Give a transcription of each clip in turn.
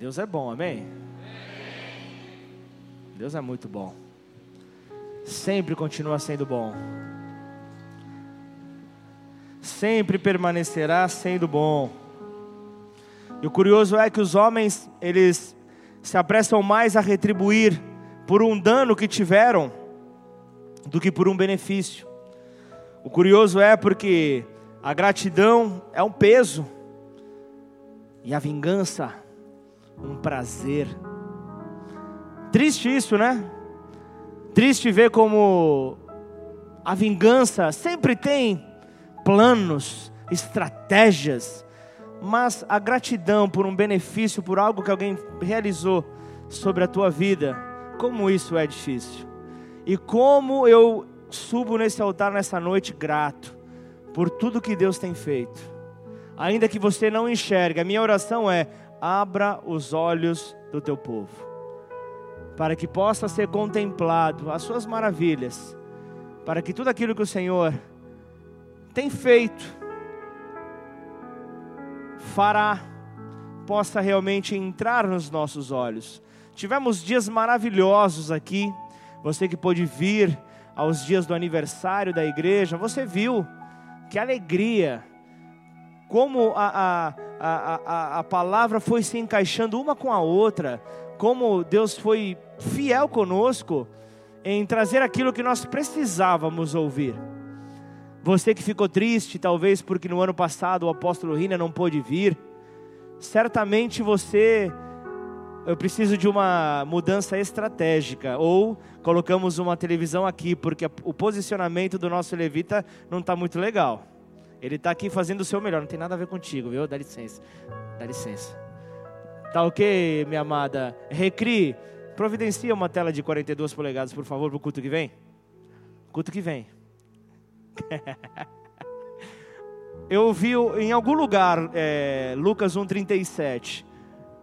Deus é bom, amém? Deus é muito bom. Sempre continua sendo bom. Sempre permanecerá sendo bom. E o curioso é que os homens, eles se apressam mais a retribuir por um dano que tiveram do que por um benefício. O curioso é porque a gratidão é um peso e a vingança um prazer. Triste isso, né? Triste ver como a vingança sempre tem planos, estratégias, mas a gratidão por um benefício, por algo que alguém realizou sobre a tua vida, como isso é difícil. E como eu subo nesse altar nessa noite grato por tudo que Deus tem feito. Ainda que você não enxergue, a minha oração é: abra os olhos do teu povo, para que possa ser contemplado as suas maravilhas, para que tudo aquilo que o Senhor tem feito, fará, possa realmente entrar nos nossos olhos. Tivemos dias maravilhosos aqui, você que pôde vir aos dias do aniversário da igreja, você viu que alegria, como a, a, a, a palavra foi se encaixando uma com a outra, como Deus foi fiel conosco em trazer aquilo que nós precisávamos ouvir. Você que ficou triste, talvez porque no ano passado o apóstolo Rina não pôde vir, certamente você, eu preciso de uma mudança estratégica, ou colocamos uma televisão aqui, porque o posicionamento do nosso levita não está muito legal. Ele está aqui fazendo o seu melhor, não tem nada a ver contigo, viu? Dá licença, dá licença. Tá ok, minha amada? Recri, providencia uma tela de 42 polegadas, por favor, para o culto que vem. Culto que vem. Eu vi em algum lugar, é, Lucas 1,37.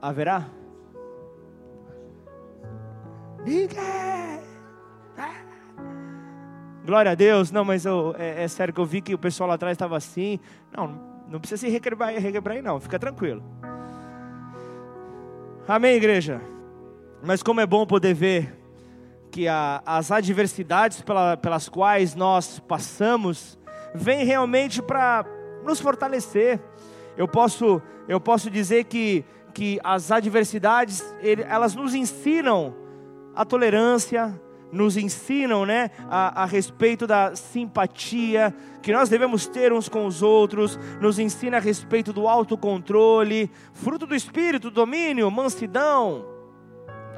Haverá? Glória a Deus. Não, mas eu, é, é, sério que eu vi que o pessoal lá atrás estava assim. Não, não precisa se requebrar, requebrar aí não. Fica tranquilo. Amém, igreja? Mas como é bom poder ver que a, as adversidades pela, pelas quais nós passamos vêm realmente para nos fortalecer. Eu posso, eu posso dizer que, que as adversidades, ele, elas nos ensinam a tolerância, nos ensinam né, a, a, respeito da simpatia que nós devemos ter uns com os outros, nos ensina a respeito do autocontrole, fruto do espírito, domínio, mansidão.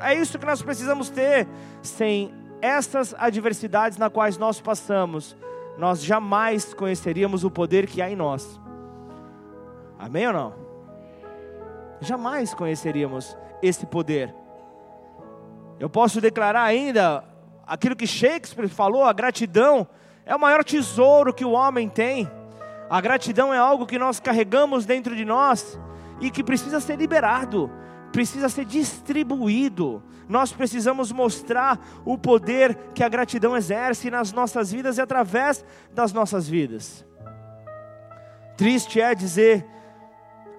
É isso que nós precisamos ter. Sem essas adversidades na quais nós passamos, nós jamais conheceríamos o poder que há em nós. Amém ou não? Jamais conheceríamos esse poder. Eu posso declarar ainda aquilo que Shakespeare falou: a gratidão é o maior tesouro que o homem tem. A gratidão é algo que nós carregamos dentro de nós e que precisa ser liberado precisa ser distribuído. Nós precisamos mostrar o poder que a gratidão exerce nas nossas vidas e através das nossas vidas. Triste é dizer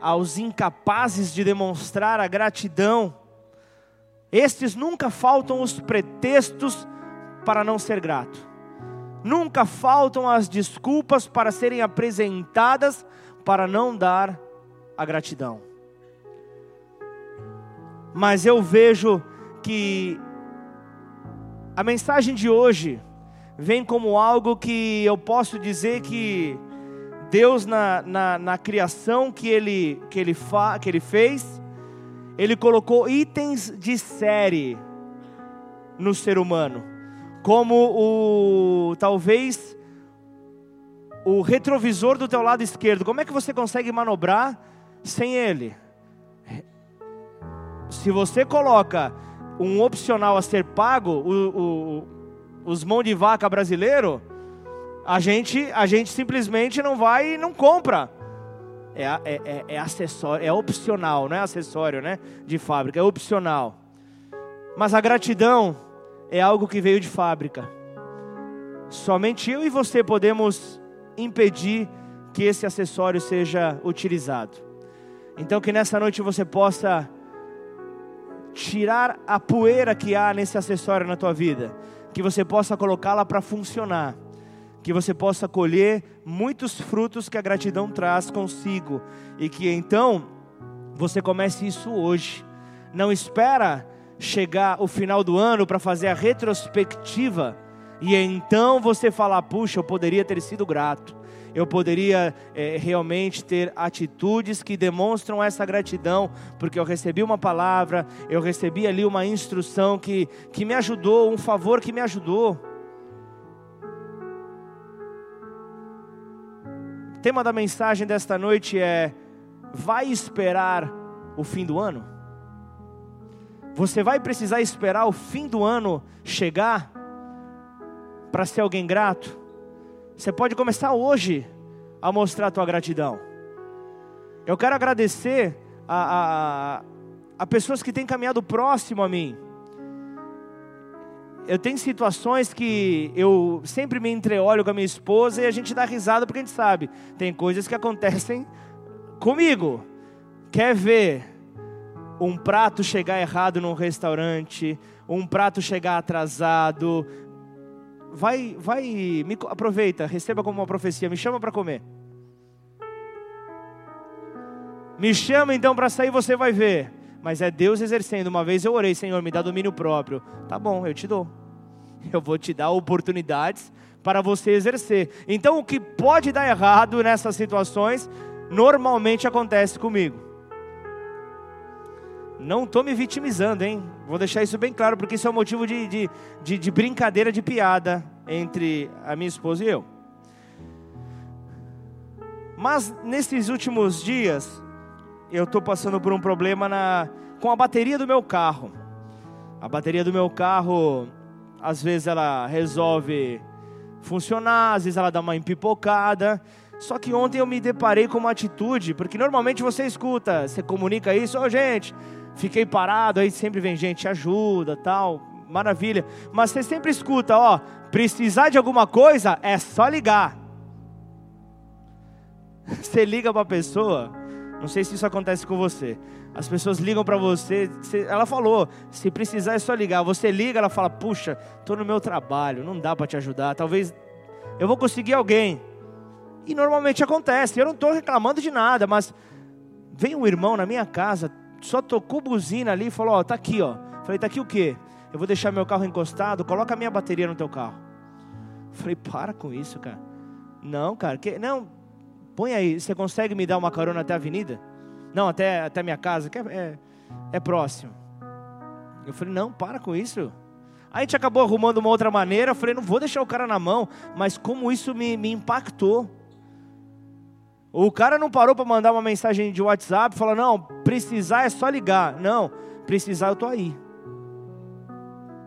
aos incapazes de demonstrar a gratidão, estes nunca faltam os pretextos para não ser grato. Nunca faltam as desculpas para serem apresentadas para não dar a gratidão mas eu vejo que a mensagem de hoje vem como algo que eu posso dizer que Deus na, na, na criação que ele, que, ele fa, que ele fez, ele colocou itens de série no ser humano, como o talvez o retrovisor do teu lado esquerdo. Como é que você consegue manobrar sem ele? se você coloca um opcional a ser pago, o, o, os mão de vaca brasileiro, a gente, a gente simplesmente não vai e não compra. É, é, é, é acessório, é opcional, não é acessório, né? De fábrica, é opcional. Mas a gratidão é algo que veio de fábrica. Somente eu e você podemos impedir que esse acessório seja utilizado. Então que nessa noite você possa tirar a poeira que há nesse acessório na tua vida, que você possa colocá-la para funcionar, que você possa colher muitos frutos que a gratidão traz consigo e que então você comece isso hoje. Não espera chegar o final do ano para fazer a retrospectiva e então você falar: puxa, eu poderia ter sido grato eu poderia é, realmente ter atitudes que demonstram essa gratidão, porque eu recebi uma palavra, eu recebi ali uma instrução que, que me ajudou, um favor que me ajudou. O tema da mensagem desta noite é: vai esperar o fim do ano? Você vai precisar esperar o fim do ano chegar para ser alguém grato? Você pode começar hoje a mostrar a tua gratidão. Eu quero agradecer a, a, a pessoas que têm caminhado próximo a mim. Eu tenho situações que eu sempre me entreolho com a minha esposa e a gente dá risada porque a gente sabe. Tem coisas que acontecem comigo. Quer ver um prato chegar errado num restaurante, um prato chegar atrasado, vai, vai, me, aproveita, receba como uma profecia, me chama para comer. Me chama então para sair, você vai ver. Mas é Deus exercendo. Uma vez eu orei, Senhor, me dá domínio próprio. Tá bom, eu te dou. Eu vou te dar oportunidades para você exercer. Então, o que pode dar errado nessas situações, normalmente acontece comigo. Não estou me vitimizando, hein? Vou deixar isso bem claro, porque isso é um motivo de, de, de, de brincadeira, de piada entre a minha esposa e eu. Mas nesses últimos dias, eu estou passando por um problema na, com a bateria do meu carro. A bateria do meu carro, às vezes ela resolve funcionar, às vezes ela dá uma empipocada. Só que ontem eu me deparei com uma atitude, porque normalmente você escuta, você comunica isso, ô oh, gente, fiquei parado, aí sempre vem gente, ajuda, tal, maravilha. Mas você sempre escuta, ó, precisar de alguma coisa é só ligar. Você liga para a pessoa, não sei se isso acontece com você. As pessoas ligam para você, você, ela falou, se precisar é só ligar. Você liga, ela fala, puxa, estou no meu trabalho, não dá para te ajudar. Talvez eu vou conseguir alguém. E normalmente acontece. Eu não estou reclamando de nada, mas vem um irmão na minha casa só tocou buzina ali e falou: Ó, tá aqui, ó. Falei: Tá aqui o quê? Eu vou deixar meu carro encostado, coloca a minha bateria no teu carro. Falei: Para com isso, cara. Não, cara, que, não, põe aí. Você consegue me dar uma carona até a avenida? Não, até, até minha casa, que é, é, é próximo. Eu falei: Não, para com isso. Aí a gente acabou arrumando uma outra maneira. Eu falei: Não vou deixar o cara na mão, mas como isso me, me impactou. O cara não parou para mandar uma mensagem de WhatsApp, falou: "Não, precisar é só ligar". Não, precisar eu tô aí.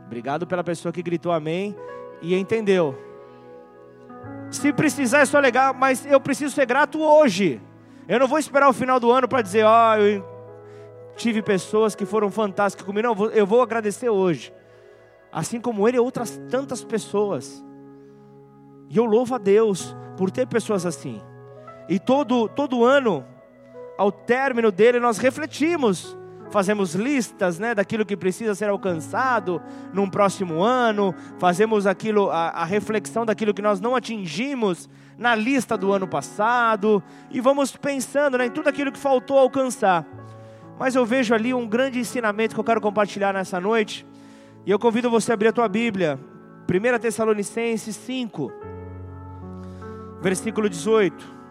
Obrigado pela pessoa que gritou amém e entendeu. Se precisar é só ligar, mas eu preciso ser grato hoje. Eu não vou esperar o final do ano para dizer, ó, oh, eu tive pessoas que foram fantásticas comigo. Não, eu vou agradecer hoje. Assim como ele e outras tantas pessoas. E eu louvo a Deus por ter pessoas assim. E todo, todo ano, ao término dele, nós refletimos, fazemos listas né, daquilo que precisa ser alcançado num próximo ano, fazemos aquilo, a, a reflexão daquilo que nós não atingimos na lista do ano passado, e vamos pensando né, em tudo aquilo que faltou alcançar. Mas eu vejo ali um grande ensinamento que eu quero compartilhar nessa noite, e eu convido você a abrir a tua Bíblia, 1 Tessalonicenses 5, versículo 18.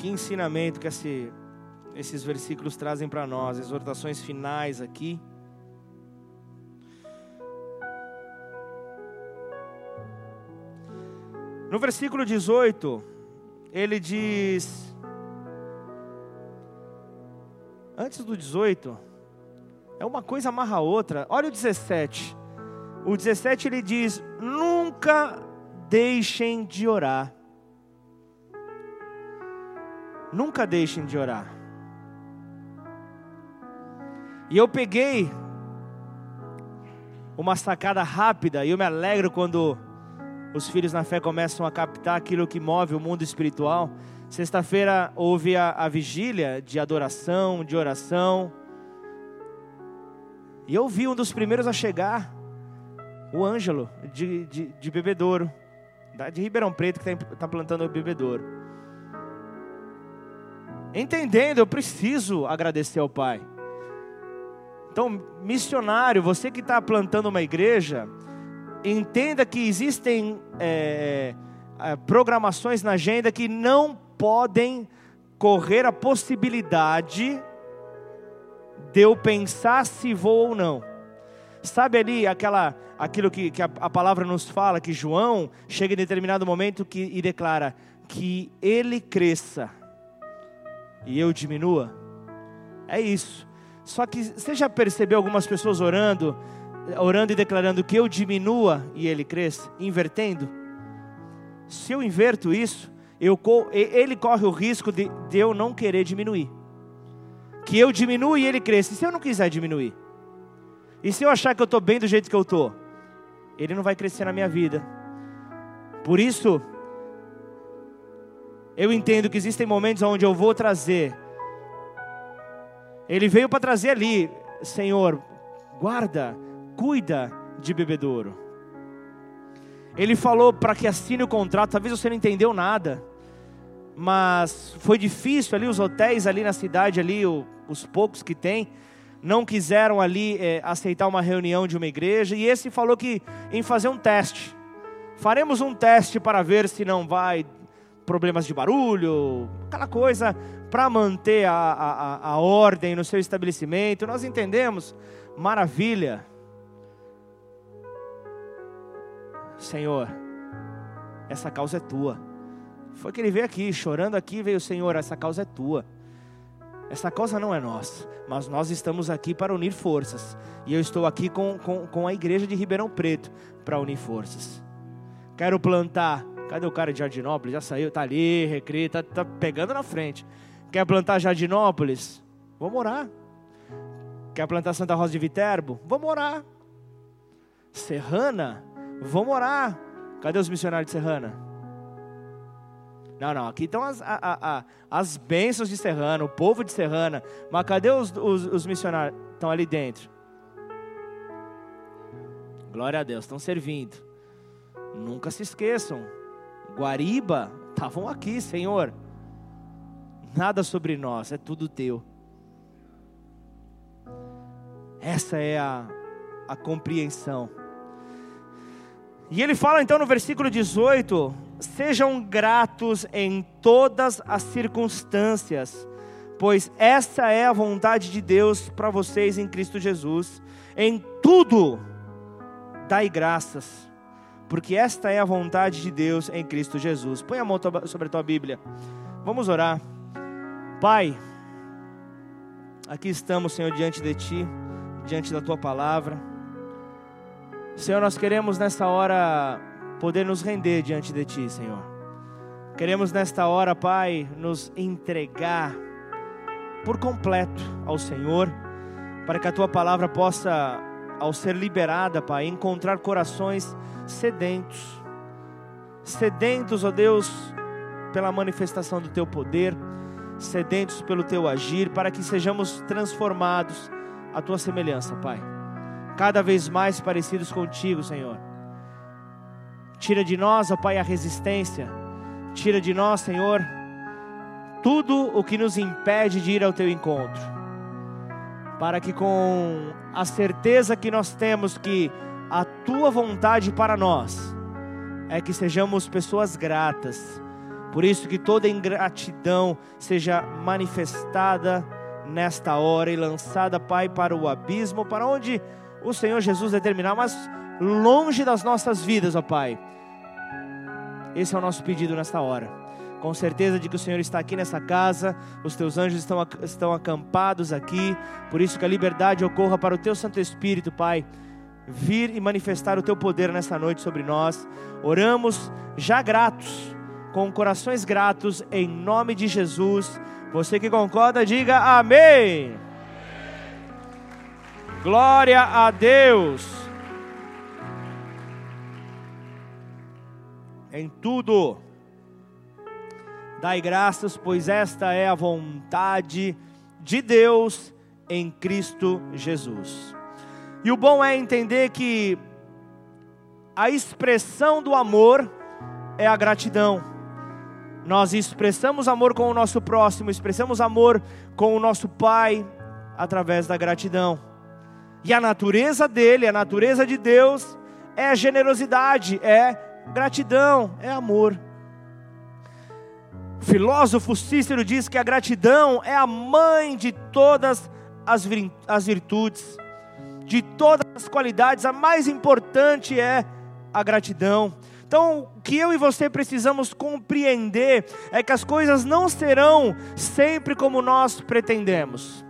Que ensinamento que esse, esses versículos trazem para nós, exortações finais aqui. No versículo 18, ele diz. Antes do 18, é uma coisa amarra a outra. Olha o 17. O 17 ele diz: Nunca deixem de orar. Nunca deixem de orar. E eu peguei uma sacada rápida e eu me alegro quando os filhos na fé começam a captar aquilo que move o mundo espiritual. Sexta-feira houve a, a, vigília de adoração, de oração. E eu vi um dos primeiros a chegar, o Ângelo, de, de, de Bebedouro, de Ribeirão Preto, que está tá plantando o Bebedouro. Entendendo, eu preciso agradecer ao Pai. Então, missionário, você que está plantando uma igreja, entenda que existem é, é, programações na agenda que não podem correr a possibilidade de eu pensar se vou ou não. Sabe ali aquela, aquilo que, que a, a, palavra nos fala, que João chega em determinado momento que, e declara que ele cresça e eu diminua? É isso. Só que você já percebeu algumas pessoas orando, orando e declarando que eu diminua e ele cresça, invertendo? Se eu inverto isso, eu, ele corre o risco de, de eu não querer diminuir. Que eu diminua e ele cresça. E se eu não quiser diminuir? E se eu achar que eu estou bem do jeito que eu estou? Ele não vai crescer na minha vida. Por isso, eu entendo que existem momentos onde eu vou trazer. Ele veio para trazer ali, Senhor, guarda, cuida de bebedouro. Ele falou para que assine o contrato, talvez você não entendeu nada, mas foi difícil ali, os hotéis ali na cidade, ali, os poucos que tem, não quiseram ali é, aceitar uma reunião de uma igreja, e esse falou que em fazer um teste. Faremos um teste para ver se não vai problemas de barulho, aquela coisa para manter a, a, a ordem no seu estabelecimento. Nós entendemos, maravilha. Senhor, essa causa é tua. Foi que ele veio aqui, chorando aqui, veio, Senhor, essa causa é tua. Essa causa não é nossa, mas nós estamos aqui para unir forças. E eu estou aqui com, com, com a igreja de Ribeirão Preto para unir forças. Quero plantar. Cadê o cara de Jardinópolis? Já saiu, tá ali, recria, tá, tá pegando na frente. Quer plantar Jardinópolis? Vamos orar. Quer plantar Santa Rosa de Viterbo? Vamos orar. Serrana? Vamos orar. Cadê os missionários de Serrana? Não, não, aqui estão as, a, a, as bênçãos de Serrana, o povo de Serrana. Mas cadê os, os, os missionários? Estão ali dentro. Glória a Deus, estão servindo. Nunca se esqueçam. Guariba, estavam aqui, Senhor. Nada sobre nós, é tudo teu. Essa é a, a compreensão. E ele fala então no versículo 18: Sejam gratos em todas as circunstâncias, pois essa é a vontade de Deus para vocês em Cristo Jesus. Em tudo, dai graças, porque esta é a vontade de Deus em Cristo Jesus. Põe a mão sobre a tua Bíblia. Vamos orar. Pai, aqui estamos, Senhor, diante de Ti, diante da Tua palavra. Senhor, nós queremos nessa hora poder nos render diante de Ti, Senhor. Queremos nesta hora, Pai, nos entregar por completo ao Senhor, para que a Tua palavra possa, ao ser liberada, Pai, encontrar corações sedentos. Sedentos, ó Deus, pela manifestação do Teu poder, sedentos pelo Teu agir, para que sejamos transformados à Tua semelhança, Pai cada vez mais parecidos contigo, Senhor. Tira de nós, ó Pai, a resistência. Tira de nós, Senhor, tudo o que nos impede de ir ao teu encontro. Para que com a certeza que nós temos que a tua vontade para nós é que sejamos pessoas gratas. Por isso que toda ingratidão seja manifestada nesta hora e lançada, Pai, para o abismo, para onde o Senhor Jesus determinar, mas longe das nossas vidas, ó Pai. Esse é o nosso pedido nesta hora. Com certeza de que o Senhor está aqui nessa casa, os teus anjos estão, estão acampados aqui, por isso que a liberdade ocorra para o teu Santo Espírito, Pai, vir e manifestar o teu poder nesta noite sobre nós. Oramos já gratos, com corações gratos, em nome de Jesus. Você que concorda, diga amém. Glória a Deus. Em tudo, dai graças, pois esta é a vontade de Deus em Cristo Jesus. E o bom é entender que a expressão do amor é a gratidão. Nós expressamos amor com o nosso próximo, expressamos amor com o nosso Pai através da gratidão. E a natureza dele, a natureza de Deus, é generosidade, é gratidão, é amor. O filósofo Cícero diz que a gratidão é a mãe de todas as virtudes, de todas as qualidades, a mais importante é a gratidão. Então, o que eu e você precisamos compreender é que as coisas não serão sempre como nós pretendemos.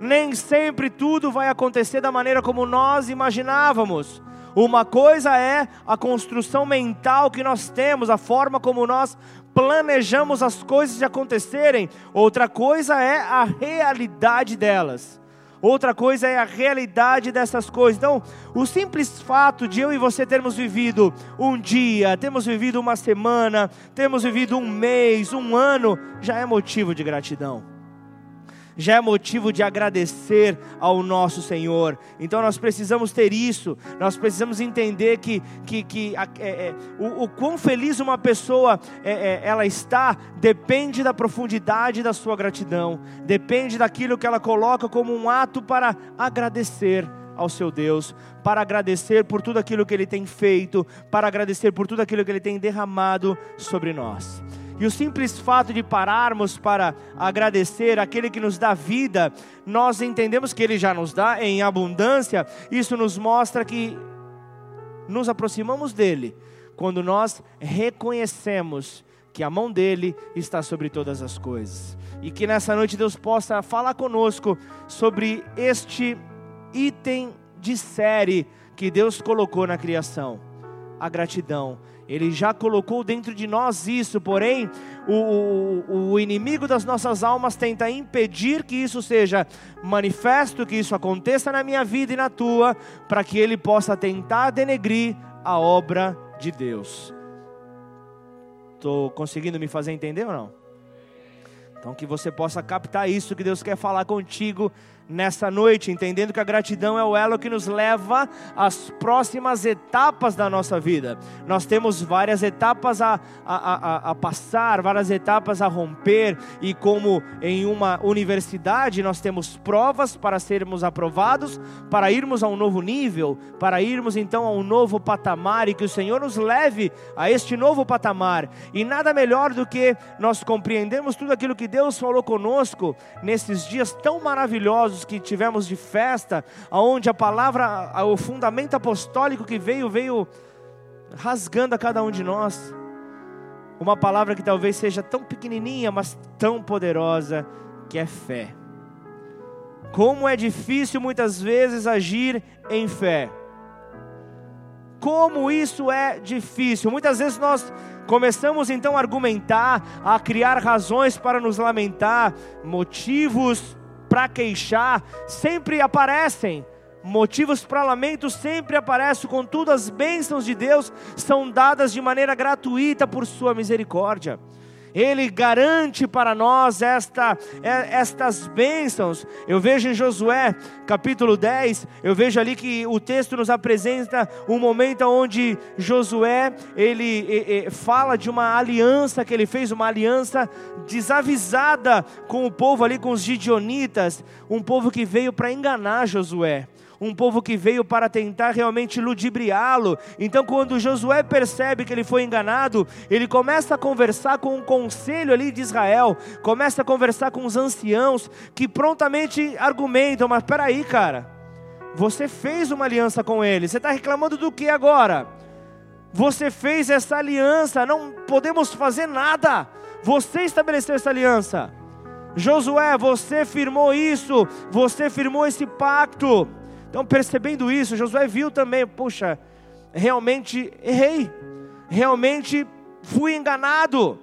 Nem sempre tudo vai acontecer da maneira como nós imaginávamos. Uma coisa é a construção mental que nós temos, a forma como nós planejamos as coisas de acontecerem, outra coisa é a realidade delas. Outra coisa é a realidade dessas coisas. Então, o simples fato de eu e você termos vivido um dia, temos vivido uma semana, temos vivido um mês, um ano, já é motivo de gratidão já é motivo de agradecer ao nosso Senhor. Então nós precisamos ter isso, nós precisamos entender que, que, que é, é, o, o, quão feliz uma pessoa é, é, ela está depende da profundidade da sua gratidão, depende daquilo que ela coloca como um ato para agradecer ao seu Deus, para agradecer por tudo aquilo que Ele tem feito, para agradecer por tudo aquilo que Ele tem derramado sobre nós. E o simples fato de pararmos para agradecer aquele que nos dá vida, nós entendemos que ele já nos dá em abundância. Isso nos mostra que nos aproximamos dele quando nós reconhecemos que a mão dele está sobre todas as coisas. E que nessa noite Deus possa falar conosco sobre este item de série que Deus colocou na criação: a gratidão. Ele já colocou dentro de nós isso, porém, o, o, o, inimigo das nossas almas tenta impedir que isso seja manifesto, que isso aconteça na minha vida e na tua, para que ele possa tentar denegrir a obra de Deus. Estou conseguindo me fazer entender ou não? Então, que você possa captar isso que Deus quer falar contigo nessa noite, entendendo que a gratidão é o elo que nos leva às próximas etapas da nossa vida. Nós temos várias etapas a, a, a, a, passar, várias etapas a romper, e como em uma universidade nós temos provas para sermos aprovados, para irmos a um novo nível, para irmos então a um novo patamar, e que o Senhor nos leve a este novo patamar. E nada melhor do que nós compreendermos tudo aquilo que Deus falou conosco nesses dias tão maravilhosos que tivemos de festa, aonde a palavra, o fundamento apostólico que veio, veio rasgando a cada um de nós. Uma palavra que talvez seja tão pequenininha, mas tão poderosa, que é fé. Como é difícil muitas vezes agir em fé. Como isso é difícil. Muitas vezes nós começamos então a argumentar, a criar razões para nos lamentar, motivos para queixar sempre aparecem. Motivos para lamento sempre aparecem, contudo, as bênçãos de Deus são dadas de maneira gratuita por Sua misericórdia. Ele garante para nós esta, é, estas bênçãos. Eu vejo em Josué, capítulo 10, eu vejo ali que o texto nos apresenta um momento onde Josué, ele, ele fala de uma aliança que ele fez, uma aliança desavisada com o povo ali, com os gidionitas, um povo que veio para enganar Josué um povo que veio para tentar realmente ludibriá-lo. Então, quando Josué percebe que ele foi enganado, ele começa a conversar com o conselho ali de Israel, começa a conversar com os anciãos, que prontamente argumentam: Mas peraí, cara, você fez uma aliança com ele, você está reclamando do que agora? Você fez essa aliança, não podemos fazer nada. Você estabeleceu essa aliança. Josué, você firmou isso, você firmou esse pacto. Então, percebendo isso, Josué viu também, puxa, realmente errei, realmente fui enganado.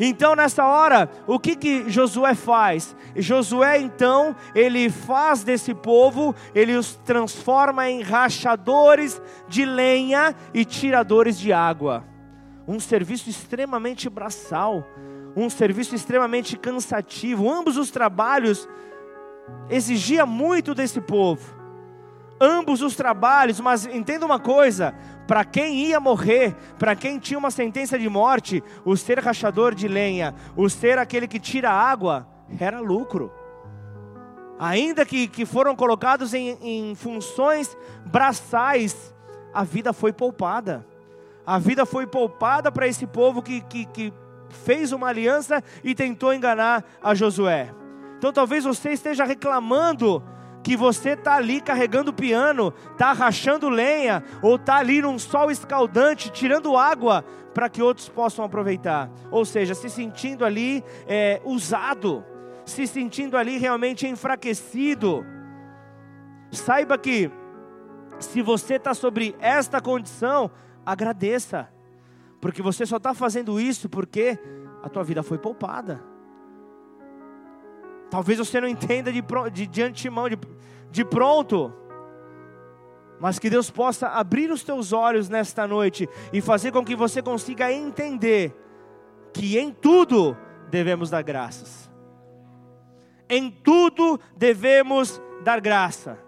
Então nessa hora, o que que Josué faz? Josué então, ele faz desse povo, ele os transforma em rachadores de lenha e tiradores de água. Um serviço extremamente braçal, um serviço extremamente cansativo. Ambos os trabalhos exigia muito desse povo ambos os trabalhos, mas entenda uma coisa: para quem ia morrer, para quem tinha uma sentença de morte, o ser rachador de lenha, o ser aquele que tira água, era lucro. Ainda que, que foram colocados em, em funções braçais, a vida foi poupada. A vida foi poupada para esse povo que, que, que fez uma aliança e tentou enganar a Josué. Então talvez você esteja reclamando que você está ali carregando piano, está rachando lenha, ou está ali num sol escaldante, tirando água para que outros possam aproveitar. Ou seja, se sentindo ali é, usado, se sentindo ali realmente enfraquecido. Saiba que, se você está sobre esta condição, agradeça, porque você só está fazendo isso porque a tua vida foi poupada. Talvez você não entenda de, de, de antemão, de, de pronto. Mas que Deus possa abrir os teus olhos nesta noite e fazer com que você consiga entender que em tudo devemos dar graças. Em tudo devemos dar graça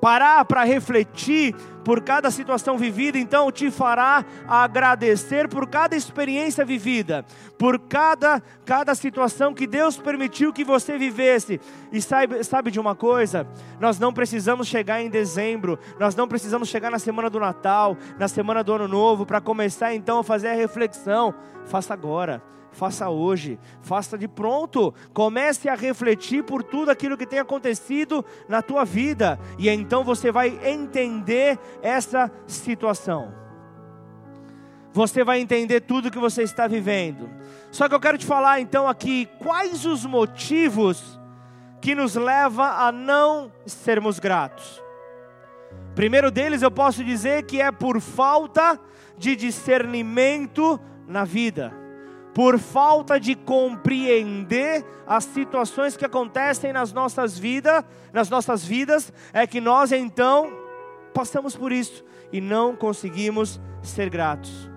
parar para refletir por cada situação vivida, então te fará agradecer por cada experiência vivida, por cada, cada situação que Deus permitiu que você vivesse. E sabe, sabe de uma coisa? Nós não precisamos chegar em dezembro, nós não precisamos chegar na semana do Natal, na semana do Ano Novo, para começar então a fazer a reflexão. Faça agora faça hoje, faça de pronto, comece a refletir por tudo aquilo que tem acontecido na tua vida, e então você vai entender essa situação. Você vai entender tudo que você está vivendo. Só que eu quero te falar então aqui quais os motivos que nos leva a não sermos gratos. Primeiro deles eu posso dizer que é por falta de discernimento na vida por falta de compreender as situações que acontecem nas nossas vidas, nas nossas vidas, é que nós então passamos por isso e não conseguimos ser gratos.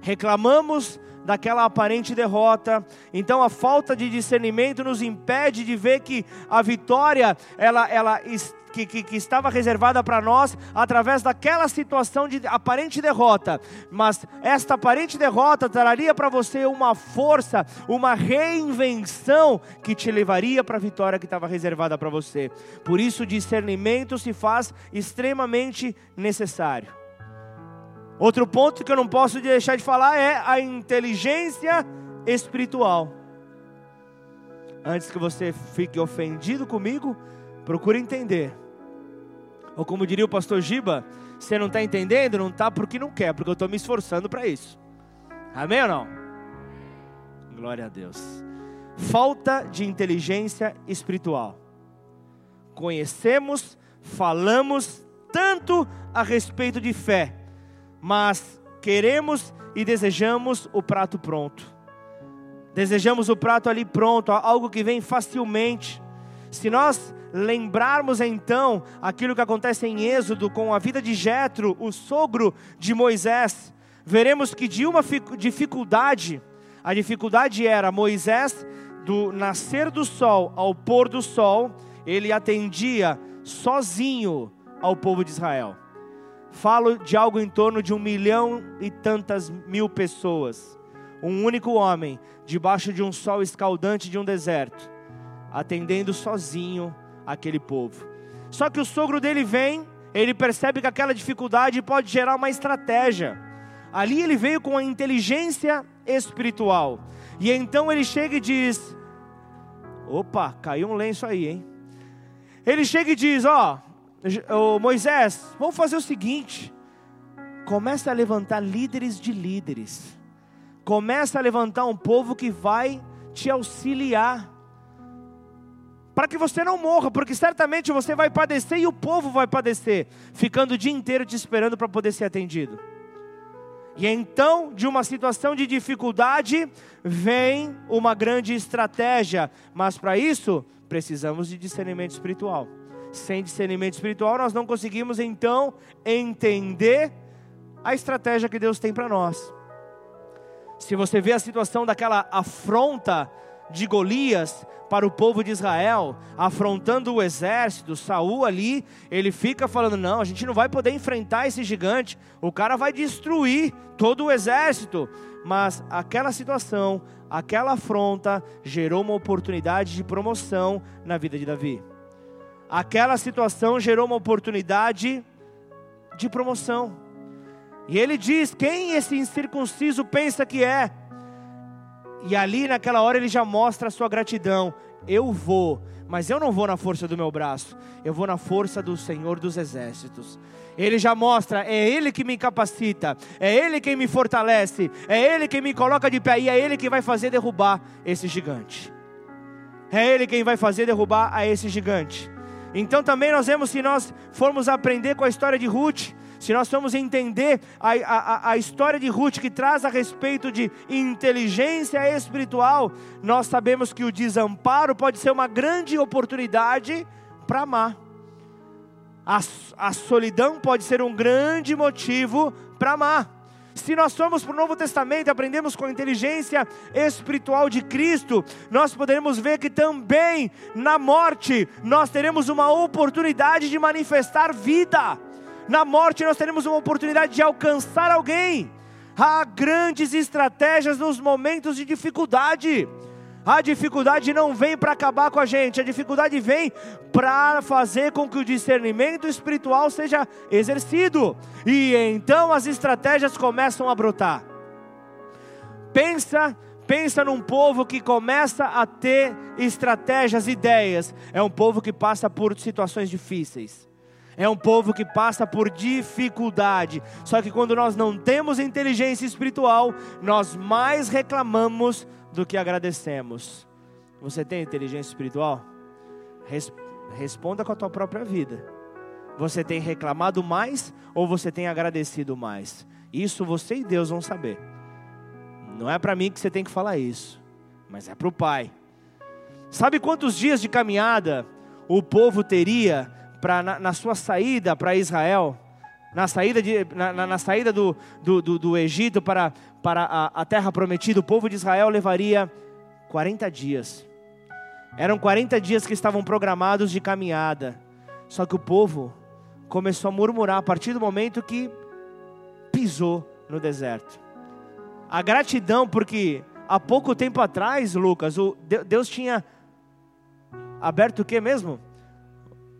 Reclamamos daquela aparente derrota. Então a falta de discernimento nos impede de ver que a vitória ela ela que, que, que estava reservada para nós através daquela situação de aparente derrota, mas esta aparente derrota traria para você uma força, uma reinvenção que te levaria para a vitória que estava reservada para você. Por isso, discernimento se faz extremamente necessário. Outro ponto que eu não posso deixar de falar é a inteligência espiritual. Antes que você fique ofendido comigo, Procure entender. Ou como diria o pastor Giba, você não está entendendo? Não está porque não quer, porque eu estou me esforçando para isso. Amém ou não? Glória a Deus. Falta de inteligência espiritual. Conhecemos, falamos tanto a respeito de fé, mas queremos e desejamos o prato pronto. Desejamos o prato ali pronto, algo que vem facilmente. Se nós lembrarmos então aquilo que acontece em Êxodo com a vida de Jetro, o sogro de Moisés, veremos que de uma dificuldade, a dificuldade era Moisés do nascer do sol ao pôr do sol, ele atendia sozinho ao povo de Israel. Falo de algo em torno de um milhão e tantas mil pessoas. Um único homem, debaixo de um sol escaldante de um deserto, atendendo sozinho aquele povo. Só que o sogro dele vem, ele percebe que aquela dificuldade pode gerar uma estratégia. Ali ele veio com a inteligência espiritual. E então ele chega e diz: opa, caiu um lenço aí, hein? Ele chega e diz: ó, oh, Moisés, vamos fazer o seguinte: começa a levantar líderes de líderes, começa a levantar um povo que vai te auxiliar para que você não morra, porque certamente você vai padecer e o povo vai padecer, ficando o dia inteiro te esperando para poder ser atendido. E então, de uma situação de dificuldade, vem uma grande estratégia. Mas para isso, precisamos de discernimento espiritual. Sem discernimento espiritual, nós não conseguimos então entender a estratégia que Deus tem para nós. Se você vê a situação daquela afronta de Golias para o povo de Israel, afrontando o exército, Saul ali, ele fica falando: "Não, a gente não vai poder enfrentar esse gigante. O cara vai destruir todo o exército". Mas aquela situação, aquela afronta gerou uma oportunidade de promoção na vida de Davi. Aquela situação gerou uma oportunidade de promoção. E ele diz: Quem esse incircunciso pensa que é? E ali naquela hora ele já mostra a sua gratidão. Eu vou, mas eu não vou na força do meu braço, eu vou na força do Senhor dos Exércitos. Ele já mostra, é Ele que me capacita, é Ele quem me fortalece, é Ele quem me coloca de pé e é Ele que vai fazer derrubar esse gigante. É Ele quem vai fazer derrubar a esse gigante. Então também nós vemos, se nós formos aprender com a história de Ruth, se nós formos entender a, a, a história de Ruth que traz a respeito de inteligência espiritual, nós sabemos que o desamparo pode ser uma grande oportunidade para amar. A, a solidão pode ser um grande motivo para amar. Se nós somos para o Novo Testamento aprendemos com a inteligência espiritual de Cristo, nós poderemos ver que também na morte nós teremos uma oportunidade de manifestar vida. Na morte nós teremos uma oportunidade de alcançar alguém. Há grandes estratégias nos momentos de dificuldade. A dificuldade não vem para acabar com a gente, a dificuldade vem para fazer com que o discernimento espiritual seja exercido. E então as estratégias começam a brotar. Pensa, pensa num povo que começa a ter estratégias, ideias. É um povo que passa por situações difíceis é um povo que passa por dificuldade. Só que quando nós não temos inteligência espiritual, nós mais reclamamos do que agradecemos. Você tem inteligência espiritual? Res responda com a tua própria vida. Você tem reclamado mais ou você tem agradecido mais? Isso você e Deus vão saber. Não é para mim que você tem que falar isso, mas é para o Pai. Sabe quantos dias de caminhada o povo teria pra, na, na sua saída para Israel, na saída, de, na, na saída do, do, do, do, Egito para, para a, a terra prometida, o povo de Israel levaria 40 dias. Eram 40 dias que estavam programados de caminhada. Só que o povo começou a murmurar a partir do momento que pisou no deserto. A gratidão, porque há pouco tempo atrás, Lucas, o, Deus tinha aberto o que mesmo?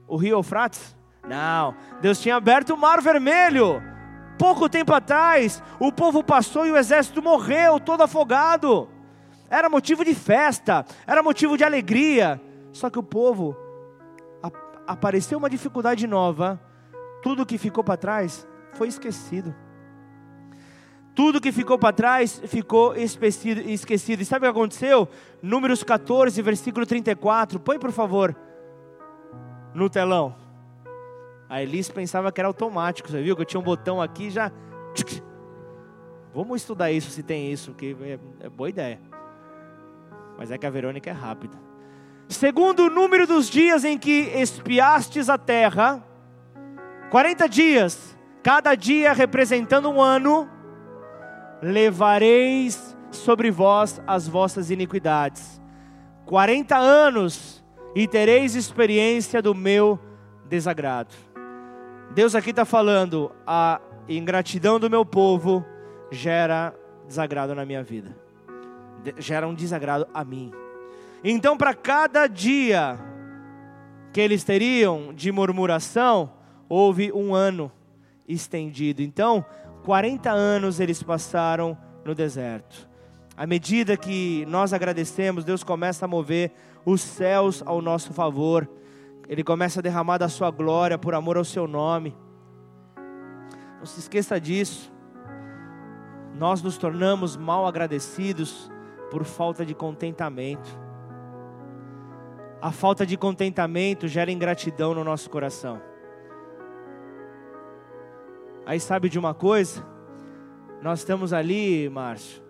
O rio Eufrates? Não, Deus tinha aberto o mar vermelho. Pouco tempo atrás, o povo passou e o exército morreu, todo afogado. Era motivo de festa, era motivo de alegria. Só que o povo apareceu uma dificuldade nova, tudo que ficou para trás foi esquecido. Tudo que ficou para trás ficou esquecido, esquecido. E sabe o que aconteceu? Números 14, versículo 34. Põe por favor no telão. A Elis pensava que era automático, você viu? Que eu tinha um botão aqui já. Vamos estudar isso se tem isso, que é, é boa ideia. Mas é que a Verônica é rápida. Segundo o número dos dias em que espiastes a terra, 40 dias, cada dia representando um ano, levareis sobre vós as vossas iniquidades. 40 anos e tereis experiência do meu desagrado. Deus aqui está falando, a ingratidão do meu povo gera desagrado na minha vida, gera um desagrado a mim. Então, para cada dia que eles teriam de murmuração, houve um ano estendido. Então, 40 anos eles passaram no deserto. À medida que nós agradecemos, Deus começa a mover os céus ao nosso favor. Ele começa a derramar da sua glória por amor ao seu nome. Não se esqueça disso. Nós nos tornamos mal agradecidos por falta de contentamento. A falta de contentamento gera ingratidão no nosso coração. Aí sabe de uma coisa? Nós estamos ali, Márcio,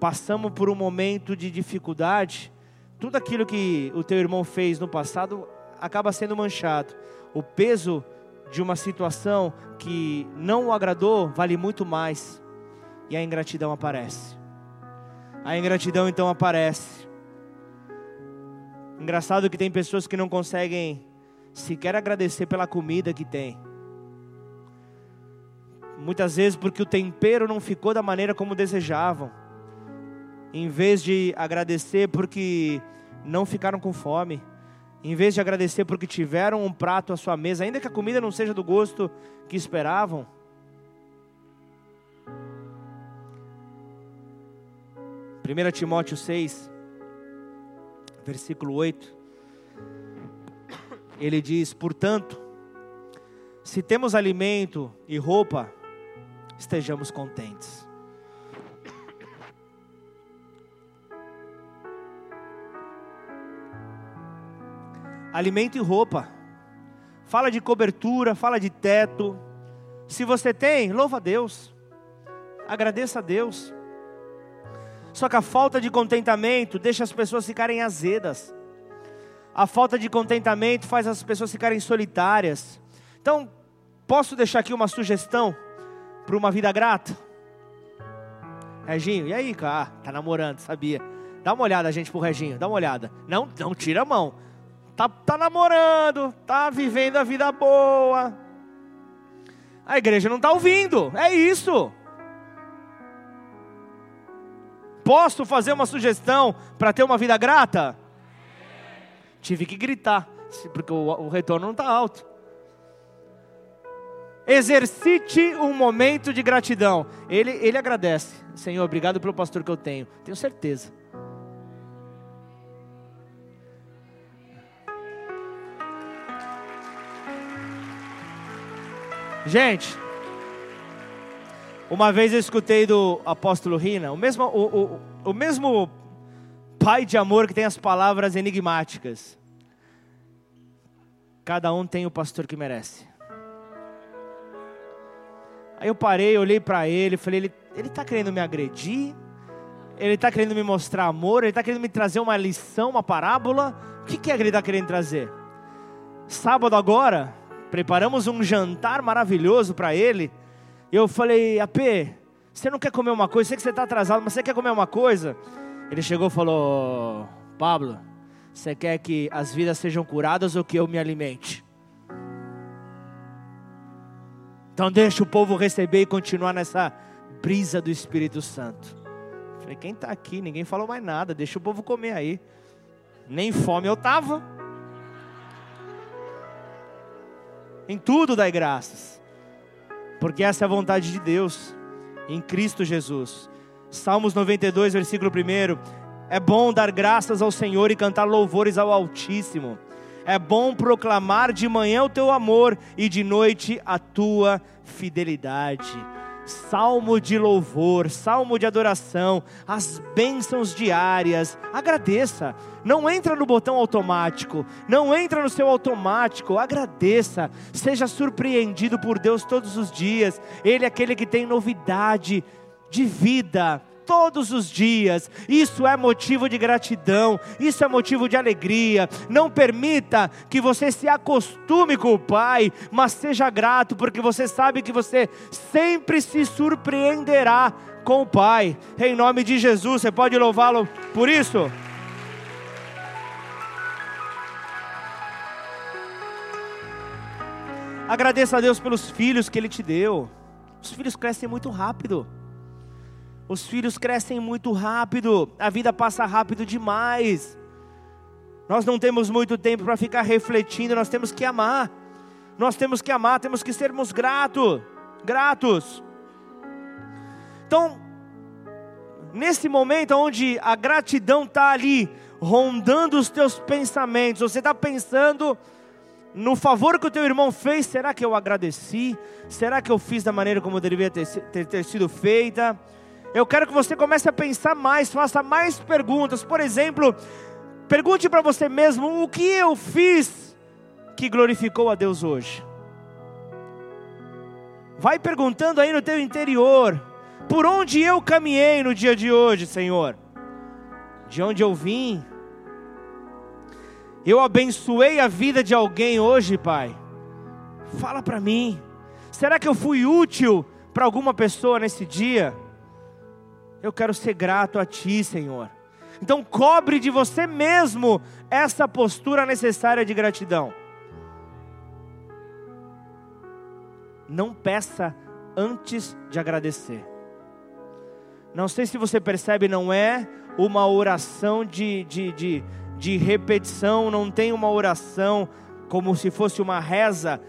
passamos por um momento de dificuldade, tudo aquilo que o teu irmão fez no passado acaba sendo manchado. O peso de uma situação que não o agradou vale muito mais. E a ingratidão aparece. A ingratidão então aparece. Engraçado que tem pessoas que não conseguem sequer agradecer pela comida que tem. Muitas vezes porque o tempero não ficou da maneira como desejavam. Em vez de agradecer porque não ficaram com fome em vez de agradecer porque tiveram um prato à sua mesa, ainda que a comida não seja do gosto que esperavam, Primeira Timóteo 6, versículo 8, ele diz: Portanto, se temos alimento e roupa, estejamos contentes. Alimento e roupa. Fala de cobertura, fala de teto. Se você tem, louva a Deus. Agradeça a Deus. Só que a falta de contentamento deixa as pessoas ficarem azedas. A falta de contentamento faz as pessoas ficarem solitárias. Então, posso deixar aqui uma sugestão para uma vida grata? Reginho, e aí, cara? Ah, tá namorando, sabia? Dá uma olhada, gente, pro Reginho, dá uma olhada. Não, não tira a mão tá, tá namorando, tá vivendo a vida boa. A igreja não está ouvindo, é isso. Posso fazer uma sugestão para ter uma vida grata? Tive que gritar, porque o, o retorno não está alto. Exercite um momento de gratidão. Ele, ele agradece. Senhor, obrigado pelo pastor que eu tenho. Tenho certeza. Gente, uma vez eu escutei do apóstolo Rina, o mesmo, o, o, o mesmo pai de amor que tem as palavras enigmáticas. Cada um tem o pastor que merece. Aí eu parei, olhei para ele, falei: ele, ele está querendo me agredir? Ele está querendo me mostrar amor? Ele está querendo me trazer uma lição, uma parábola? O que, que é que ele está querendo trazer? Sábado agora, preparamos um jantar maravilhoso para ele. Eu falei, AP, você não quer comer uma coisa? Sei que você está atrasado, mas você quer comer uma coisa? Ele chegou e falou, Pablo, você quer que as vidas sejam curadas ou que eu me alimente? Então deixa o povo receber e continuar nessa brisa do Espírito Santo. Falei, quem está aqui? Ninguém falou mais nada, deixa o povo comer aí. Nem fome eu estava. Em tudo dai graças, porque essa é a vontade de Deus em Cristo Jesus. Salmos 92, versículo 1. É bom dar graças ao Senhor e cantar louvores ao Altíssimo. É bom proclamar de manhã o teu amor e de noite a tua fidelidade salmo de louvor, salmo de adoração, as bênçãos diárias. Agradeça. Não entra no botão automático, não entra no seu automático. Agradeça. Seja surpreendido por Deus todos os dias. Ele é aquele que tem novidade de vida todos os dias. Isso é motivo de gratidão, isso é motivo de alegria. Não permita que você se acostume com o Pai, mas seja grato, porque você sabe que você sempre se surpreenderá com o Pai. Em nome de Jesus, você pode louvá-lo por isso? Agradeça a Deus pelos filhos que Ele te deu. Os filhos crescem muito rápido. Os filhos crescem muito rápido, a vida passa rápido demais. Nós não temos muito tempo para ficar refletindo, nós temos que amar. Nós temos que amar, temos que sermos gratos, gratos. Então, nesse momento onde a gratidão está ali, rondando os teus pensamentos, você está pensando no favor que o teu irmão fez, será que eu agradeci? Será que eu fiz da maneira como deveria ter, ter, ter sido feita? Eu quero que você comece a pensar mais, faça mais perguntas. Por exemplo, pergunte para você mesmo: o que eu fiz que glorificou a Deus hoje? Vai perguntando aí no teu interior: por onde eu caminhei no dia de hoje, Senhor? De onde eu vim? Eu abençoei a vida de alguém hoje, Pai? Fala para mim. Será que eu fui útil para alguma pessoa nesse dia? Eu quero ser grato a Ti, Senhor. Então, cobre de você mesmo essa postura necessária de gratidão. Não peça antes de agradecer. Não sei se você percebe, não é uma oração de, de, de, de repetição, não tem uma oração como se fosse uma reza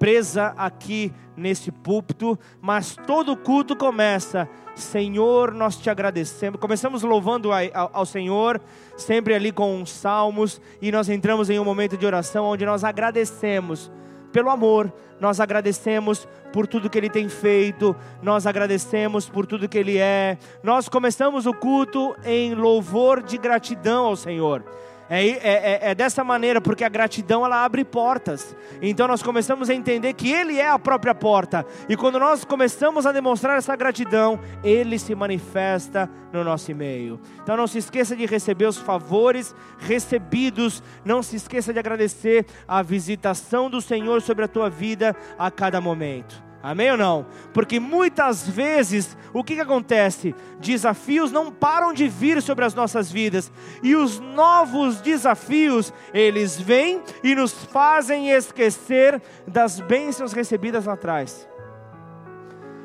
presa aqui nesse púlpito, mas todo culto começa, Senhor, nós te agradecemos. Começamos louvando ao, Senhor, sempre ali com salmos, e nós entramos em um momento de oração onde nós agradecemos pelo amor, nós agradecemos por tudo que Ele tem feito, nós agradecemos por tudo que Ele é. Nós começamos o culto em louvor de gratidão ao Senhor. É, é, é, é, dessa maneira, porque a gratidão ela abre portas. Então nós começamos a entender que Ele é a própria porta. E quando nós começamos a demonstrar essa gratidão, Ele se manifesta no nosso meio. Então não se esqueça de receber os favores recebidos. Não se esqueça de agradecer a visitação do Senhor sobre a tua vida a cada momento. Amém ou não? Porque muitas vezes o que, que acontece? Desafios não param de vir sobre as nossas vidas, e os novos desafios, eles vêm e nos fazem esquecer das bênçãos recebidas lá atrás.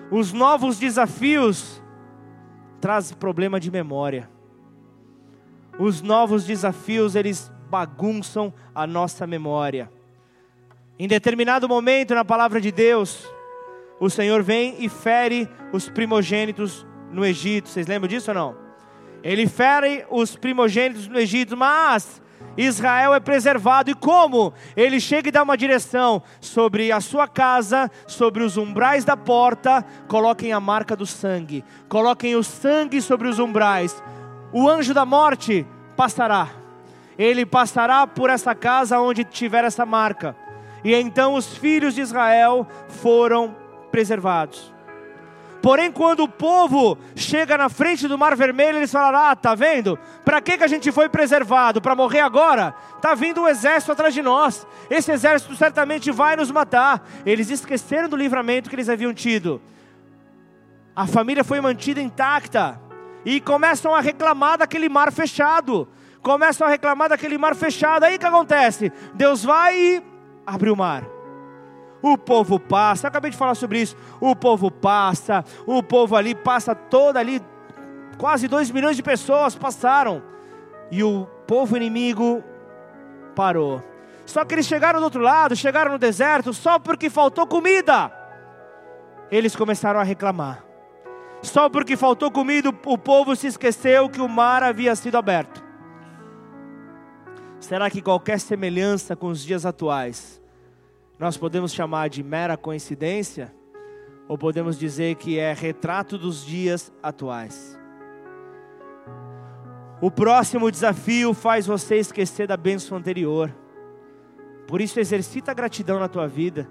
Os novos desafios trazem problema de memória. Os novos desafios, eles bagunçam a nossa memória. Em determinado momento na palavra de Deus, o Senhor vem e fere os primogênitos no Egito. Vocês lembram disso ou não? Ele fere os primogênitos no Egito, mas Israel é preservado. E como? Ele chega e dá uma direção sobre a sua casa, sobre os umbrais da porta. Coloquem a marca do sangue. Coloquem o sangue sobre os umbrais. O anjo da morte passará. Ele passará por essa casa onde tiver essa marca. E então os filhos de Israel foram preservados. Porém, quando o povo chega na frente do Mar Vermelho, eles falam: Ah, tá vendo? Para que, que a gente foi preservado? Para morrer agora? Tá vindo um exército atrás de nós. Esse exército certamente vai nos matar. Eles esqueceram do livramento que eles haviam tido. A família foi mantida intacta e começam a reclamar daquele mar fechado. Começam a reclamar daquele mar fechado. Aí o que acontece? Deus vai e abre o mar o povo passa. Eu acabei de falar sobre isso. O povo passa, o povo ali passa toda ali, quase dois milhões de pessoas passaram. E o povo inimigo parou. Só que eles chegaram do outro lado, chegaram no deserto, só porque faltou comida. Eles começaram a reclamar. Só porque faltou comida, o povo se esqueceu que o mar havia sido aberto. Será que qualquer semelhança com os dias atuais nós podemos chamar de mera coincidência, ou podemos dizer que é retrato dos dias atuais. O próximo desafio faz você esquecer da bênção anterior. Por isso, exercita a gratidão na tua vida,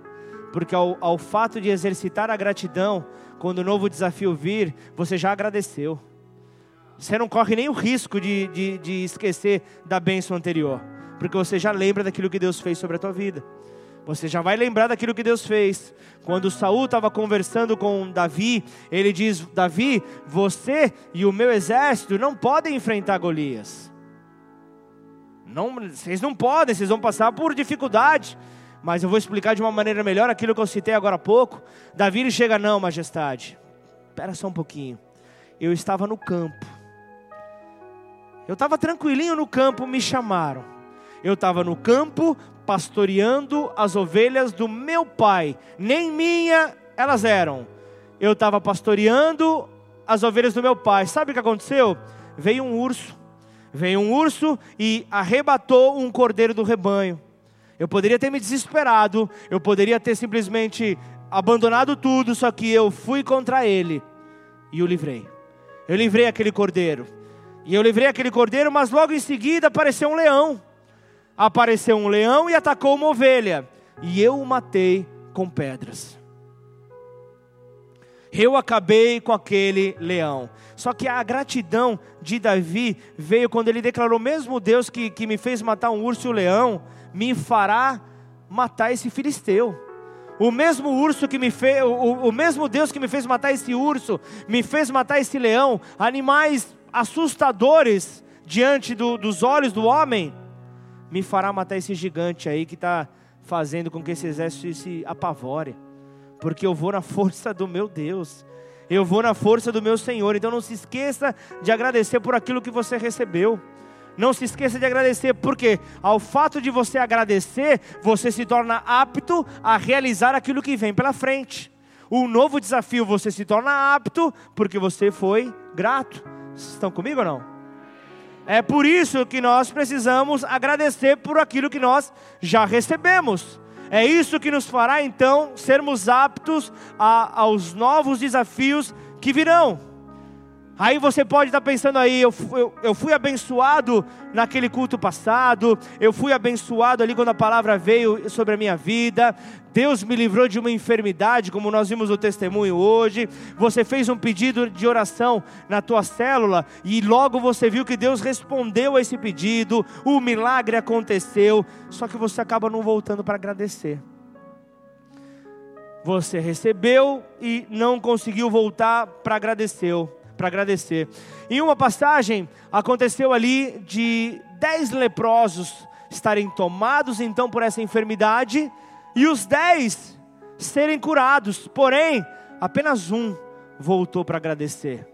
porque ao, ao fato de exercitar a gratidão, quando o novo desafio vir, você já agradeceu. Você não corre nem o risco de, de, de esquecer da bênção anterior, porque você já lembra daquilo que Deus fez sobre a tua vida. Você já vai lembrar daquilo que Deus fez. Quando Saul estava conversando com Davi, ele diz: Davi, você e o meu exército não podem enfrentar Golias. Não, vocês não podem, vocês vão passar por dificuldade. Mas eu vou explicar de uma maneira melhor aquilo que eu citei agora há pouco. Davi ele chega, não, majestade. Espera só um pouquinho. Eu estava no campo. Eu estava tranquilinho no campo, me chamaram. Eu estava no campo pastoreando as ovelhas do meu pai, nem minha elas eram. Eu estava pastoreando as ovelhas do meu pai. Sabe o que aconteceu? Veio um urso, veio um urso e arrebatou um cordeiro do rebanho. Eu poderia ter me desesperado, eu poderia ter simplesmente abandonado tudo, só que eu fui contra ele e o livrei. Eu livrei aquele cordeiro. E eu livrei aquele cordeiro, mas logo em seguida apareceu um leão apareceu um leão e atacou uma ovelha, e eu o matei com pedras. Eu acabei com aquele leão. Só que a gratidão de Davi veio quando ele declarou: mesmo Deus que, que me fez matar um urso e um leão, me fará matar esse filisteu. O mesmo urso que me fez, o, o mesmo Deus que me fez matar esse urso, me fez matar esse leão, animais assustadores diante do, dos olhos do homem, me fará matar esse gigante aí que está fazendo com que esse exército se apavore, porque eu vou na força do meu Deus, eu vou na força do meu Senhor. Então não se esqueça de agradecer por aquilo que você recebeu. Não se esqueça de agradecer, porque ao fato de você agradecer, você se torna apto a realizar aquilo que vem pela frente. Um novo desafio, você se torna apto porque você foi grato. Vocês estão comigo ou não? É por isso que nós precisamos agradecer por aquilo que nós já recebemos. É isso que nos fará então sermos aptos a, aos novos desafios que virão. Aí você pode estar pensando aí, eu, eu, eu, fui abençoado naquele culto passado, eu fui abençoado ali quando a palavra veio sobre a minha vida, Deus me livrou de uma enfermidade, como nós vimos no testemunho hoje. Você fez um pedido de oração na tua célula e logo você viu que Deus respondeu a esse pedido, o milagre aconteceu, só que você acaba não voltando para agradecer. Você recebeu e não conseguiu voltar para agradecer para agradecer. Em uma passagem, aconteceu ali de dez leprosos estarem tomados então por essa enfermidade e os dez serem curados, porém, apenas um voltou para agradecer.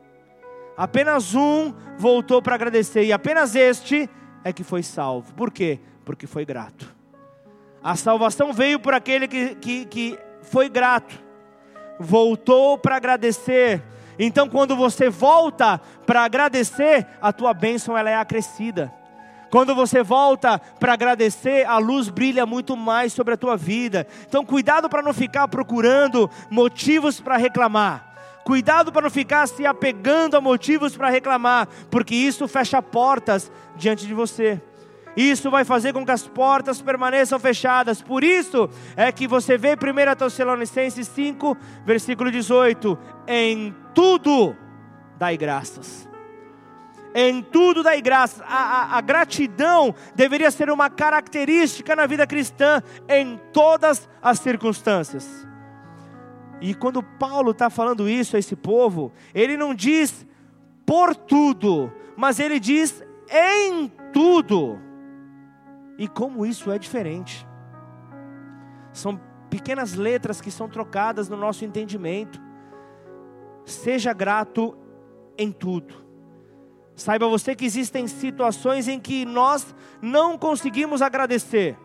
Apenas um voltou para agradecer, e apenas este é que foi salvo. Por quê? Porque foi grato. A salvação veio por aquele que, que, que foi grato, voltou para agradecer, então, quando você volta para agradecer, a tua bênção ela é acrescida. Quando você volta para agradecer, a luz brilha muito mais sobre a tua vida. Então, cuidado para não ficar procurando motivos para reclamar. Cuidado para não ficar se apegando a motivos para reclamar, porque isso fecha portas diante de você. Isso vai fazer com que as portas permaneçam fechadas. Por isso é que você vê 1 Tessalonicenses 5, versículo 18: Em tudo dai graças. Em tudo dai graças. A, a, a gratidão deveria ser uma característica na vida cristã em todas as circunstâncias. E quando Paulo está falando isso a esse povo, ele não diz por tudo, mas ele diz em tudo. E como isso é diferente. São pequenas letras que são trocadas no nosso entendimento. Seja grato em tudo. Saiba você que existem situações em que nós não conseguimos agradecer.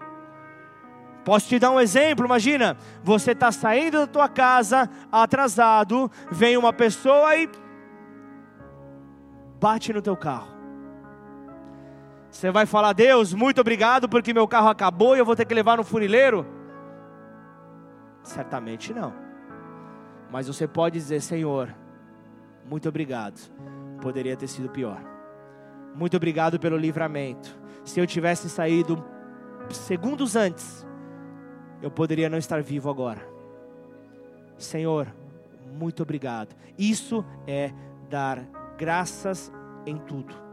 Posso te dar um exemplo? Imagina, você está saindo da tua casa atrasado, vem uma pessoa e bate no teu carro. Você vai falar, Deus, muito obrigado porque meu carro acabou e eu vou ter que levar no funileiro? Certamente não. Mas você pode dizer, Senhor, muito obrigado. Poderia ter sido pior. Muito obrigado pelo livramento. Se eu tivesse saído segundos antes, eu poderia não estar vivo agora. Senhor, muito obrigado. Isso é dar graças em tudo.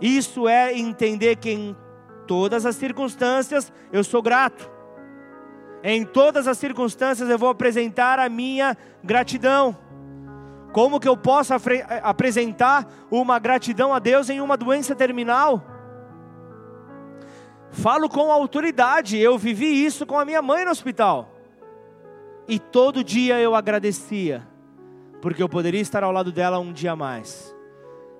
Isso é entender que em todas as circunstâncias eu sou grato. Em todas as circunstâncias eu vou apresentar a minha gratidão. Como que eu posso apresentar uma gratidão a Deus em uma doença terminal? Falo com autoridade, eu vivi isso com a minha mãe no hospital. E todo dia eu agradecia, porque eu poderia estar ao lado dela um dia mais.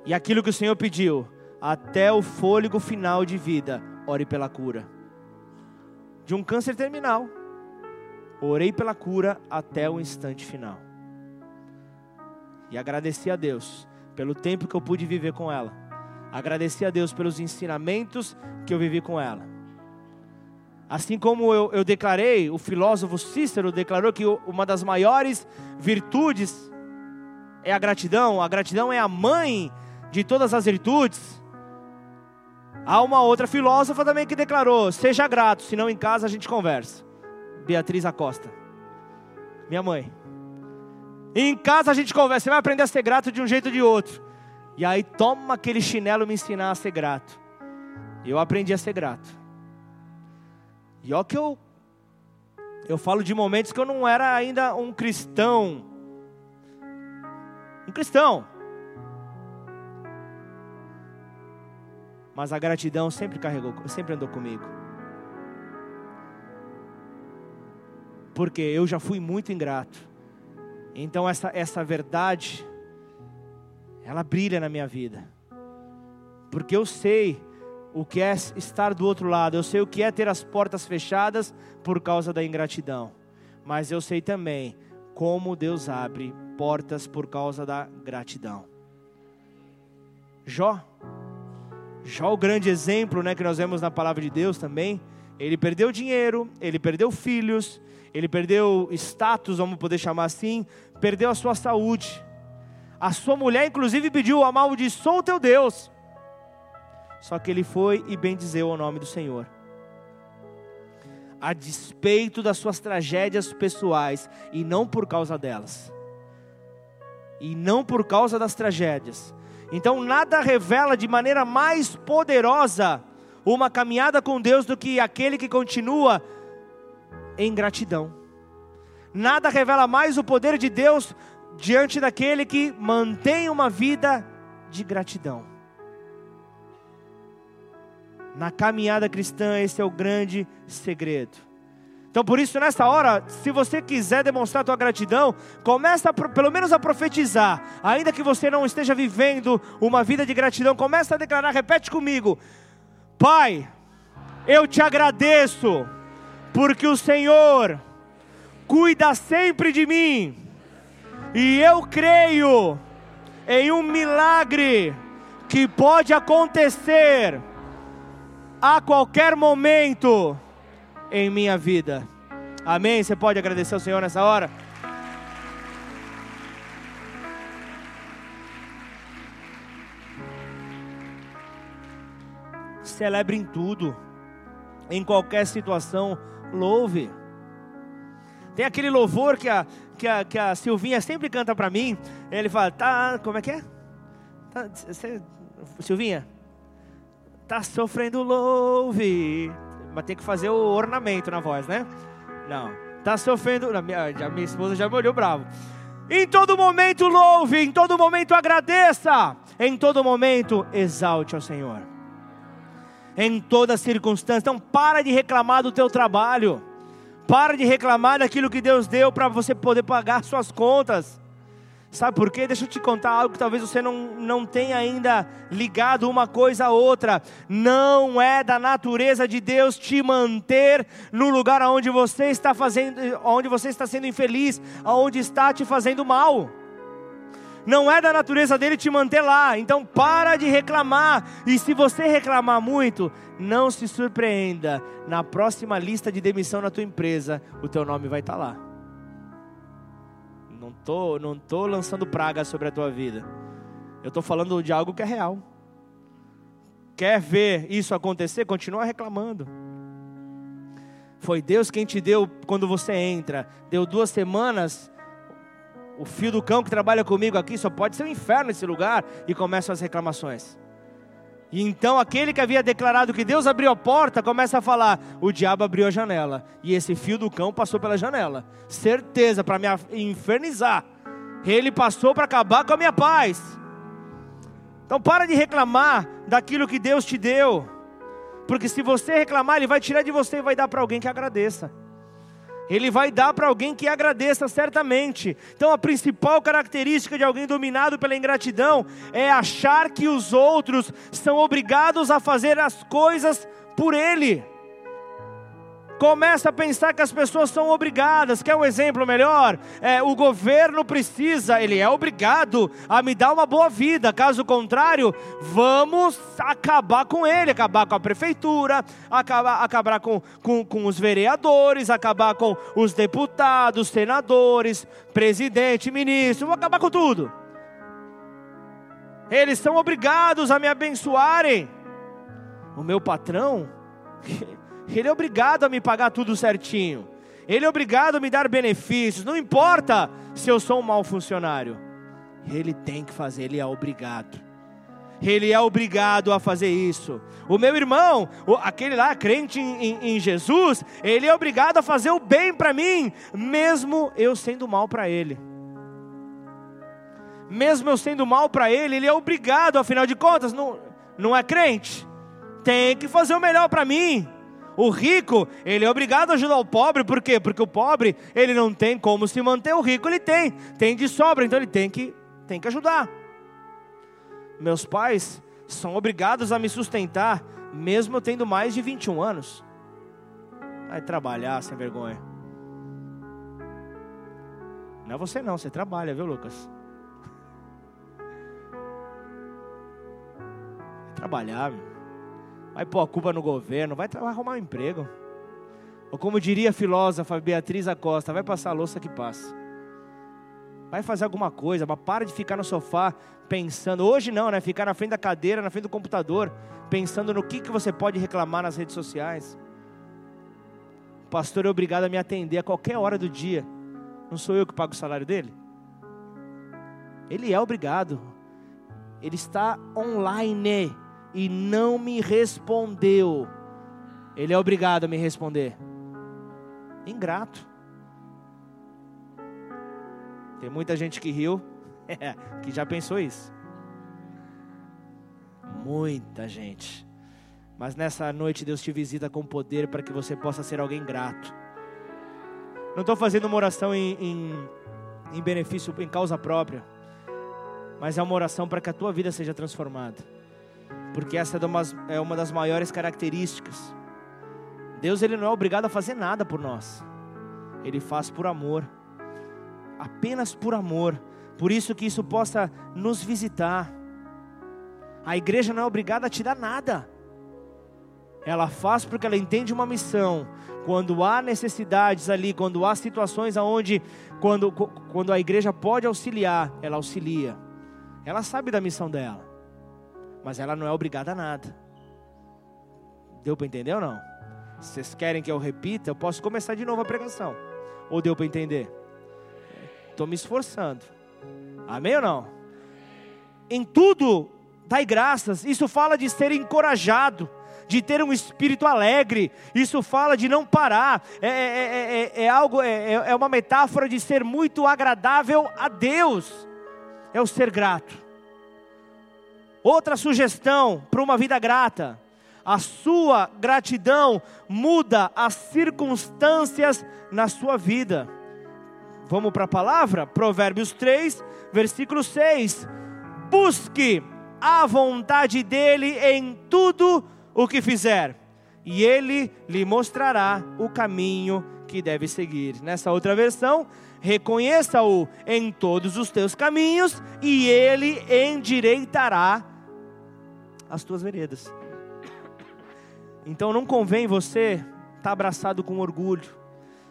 E aquilo que o Senhor pediu, até o fôlego final de vida, ore pela cura. De um câncer terminal, orei pela cura até o instante final. E agradeci a Deus pelo tempo que eu pude viver com ela. Agradeci a Deus pelos ensinamentos que eu vivi com ela. Assim como eu, eu declarei, o filósofo Cícero declarou que uma das maiores virtudes é a gratidão, a gratidão é a mãe de todas as virtudes. Há uma outra filósofa também que declarou: seja grato, senão em casa a gente conversa. Beatriz Acosta, minha mãe. em casa a gente conversa, você vai aprender a ser grato de um jeito ou de outro. E aí toma aquele chinelo me ensinar a ser grato. Eu aprendi a ser grato. E ó que eu eu falo de momentos que eu não era ainda um cristão. Um cristão. Mas a gratidão sempre carregou, sempre andou comigo. Porque eu já fui muito ingrato. Então essa essa verdade ela brilha na minha vida. Porque eu sei o que é estar do outro lado, eu sei o que é ter as portas fechadas por causa da ingratidão, mas eu sei também como Deus abre portas por causa da gratidão. Jó, Jó, o grande exemplo né, que nós vemos na palavra de Deus também, ele perdeu dinheiro, ele perdeu filhos, ele perdeu status, vamos poder chamar assim, perdeu a sua saúde. A sua mulher, inclusive, pediu: amaldiçoa o teu Deus. Só que ele foi e bendizeu o nome do Senhor. A despeito das suas tragédias pessoais, e não por causa delas, e não por causa das tragédias. Então, nada revela de maneira mais poderosa uma caminhada com Deus do que aquele que continua em gratidão. Nada revela mais o poder de Deus diante daquele que mantém uma vida de gratidão. Na caminhada cristã, esse é o grande segredo. Então, por isso, nessa hora, se você quiser demonstrar a tua gratidão, começa a, pelo menos a profetizar. Ainda que você não esteja vivendo uma vida de gratidão, começa a declarar, repete comigo. Pai, eu te agradeço, porque o Senhor cuida sempre de mim. E eu creio em um milagre que pode acontecer a qualquer momento em minha vida. Amém? Você pode agradecer ao Senhor nessa hora? Celebre em tudo, em qualquer situação, louve. Tem aquele louvor que a, que a, que a Silvinha sempre canta para mim. Ele fala, tá, como é que é? Tá, cê, Silvinha, tá sofrendo louve. Mas tem que fazer o ornamento na voz, né? Não. Tá sofrendo. A minha, minha esposa já me olhou bravo. Em todo momento louve, em todo momento agradeça, em todo momento exalte ao Senhor. Em toda circunstância. Então para de reclamar do teu trabalho. Para de reclamar daquilo que Deus deu para você poder pagar suas contas. Sabe por quê? Deixa eu te contar algo que talvez você não, não tenha ainda ligado uma coisa a outra. Não é da natureza de Deus te manter no lugar onde você está fazendo, onde você está sendo infeliz, aonde está te fazendo mal. Não é da natureza dele te manter lá. Então para de reclamar. E se você reclamar muito, não se surpreenda. Na próxima lista de demissão na tua empresa, o teu nome vai estar lá não tô, não tô lançando praga sobre a tua vida. Eu estou falando de algo que é real. Quer ver isso acontecer? Continua reclamando. Foi Deus quem te deu quando você entra. Deu duas semanas. O fio do cão que trabalha comigo aqui só pode ser um inferno nesse lugar. E começam as reclamações. E então aquele que havia declarado que Deus abriu a porta começa a falar: o diabo abriu a janela e esse fio do cão passou pela janela. Certeza para me infernizar. Ele passou para acabar com a minha paz. Então para de reclamar daquilo que Deus te deu. Porque se você reclamar, ele vai tirar de você e vai dar para alguém que agradeça. Ele vai dar para alguém que agradeça certamente. Então, a principal característica de alguém dominado pela ingratidão é achar que os outros são obrigados a fazer as coisas por ele começa a pensar que as pessoas são obrigadas. Quer um exemplo melhor? É, o governo precisa, ele é obrigado a me dar uma boa vida. Caso contrário, vamos acabar com ele, acabar com a prefeitura, acabar, acabar com, com, com os vereadores, acabar com os deputados, senadores, presidente, ministro, vou acabar com tudo. Eles são obrigados a me abençoarem. O meu patrão Ele é obrigado a me pagar tudo certinho. Ele é obrigado a me dar benefícios. Não importa se eu sou um mau funcionário? Ele tem que fazer, ele é obrigado. Ele é obrigado a fazer isso. O meu irmão, aquele lá crente em, em, em Jesus, ele é obrigado a fazer o bem para mim, mesmo eu sendo mal para ele. Mesmo eu sendo mal para ele, ele é obrigado, afinal de contas, não, não é crente? Tem que fazer o melhor para mim. O rico, ele é obrigado a ajudar o pobre, por quê? Porque o pobre, ele não tem como se manter, o rico ele tem, tem de sobra, então ele tem que, tem que ajudar. Meus pais são obrigados a me sustentar, mesmo eu tendo mais de 21 anos. Vai trabalhar sem vergonha. Não é você não, você trabalha, viu, Lucas? Trabalhar, meu vai pôr a culpa no governo, vai, vai arrumar um emprego. Ou como diria a filósofa Beatriz Acosta, vai passar a louça que passa. Vai fazer alguma coisa, mas para de ficar no sofá pensando. Hoje não, né? Ficar na frente da cadeira, na frente do computador, pensando no que, que você pode reclamar nas redes sociais. O pastor é obrigado a me atender a qualquer hora do dia. Não sou eu que pago o salário dele? Ele é obrigado. Ele está online e não me respondeu, ele é obrigado a me responder. Ingrato. Tem muita gente que riu, que já pensou isso. Muita gente. Mas nessa noite Deus te visita com poder para que você possa ser alguém grato. Não estou fazendo uma oração em, em, em benefício, em causa própria, mas é uma oração para que a tua vida seja transformada porque essa é, é uma das maiores características. Deus ele não é obrigado a fazer nada por nós. Ele faz por amor. Apenas por amor. Por isso que isso possa nos visitar. A igreja não é obrigada a te dar nada. Ela faz porque ela entende uma missão. Quando há necessidades ali, quando há situações aonde quando, quando a igreja pode auxiliar, ela auxilia. Ela sabe da missão dela mas ela não é obrigada a nada. Deu para entender ou não? Se vocês querem que eu repita, eu posso começar de novo a pregação. Ou deu para entender? Estou me esforçando. Amém ou não? Em tudo, dai graças. Isso fala de ser encorajado, de ter um espírito alegre. Isso fala de não parar. É, é, é, é algo, é, é uma metáfora de ser muito agradável a Deus. É o ser grato. Outra sugestão para uma vida grata: a sua gratidão muda as circunstâncias na sua vida. Vamos para a palavra? Provérbios 3, versículo 6. Busque a vontade dele em tudo o que fizer, e ele lhe mostrará o caminho que deve seguir. Nessa outra versão, reconheça-o em todos os teus caminhos, e ele endireitará as tuas veredas. Então não convém você estar tá abraçado com orgulho.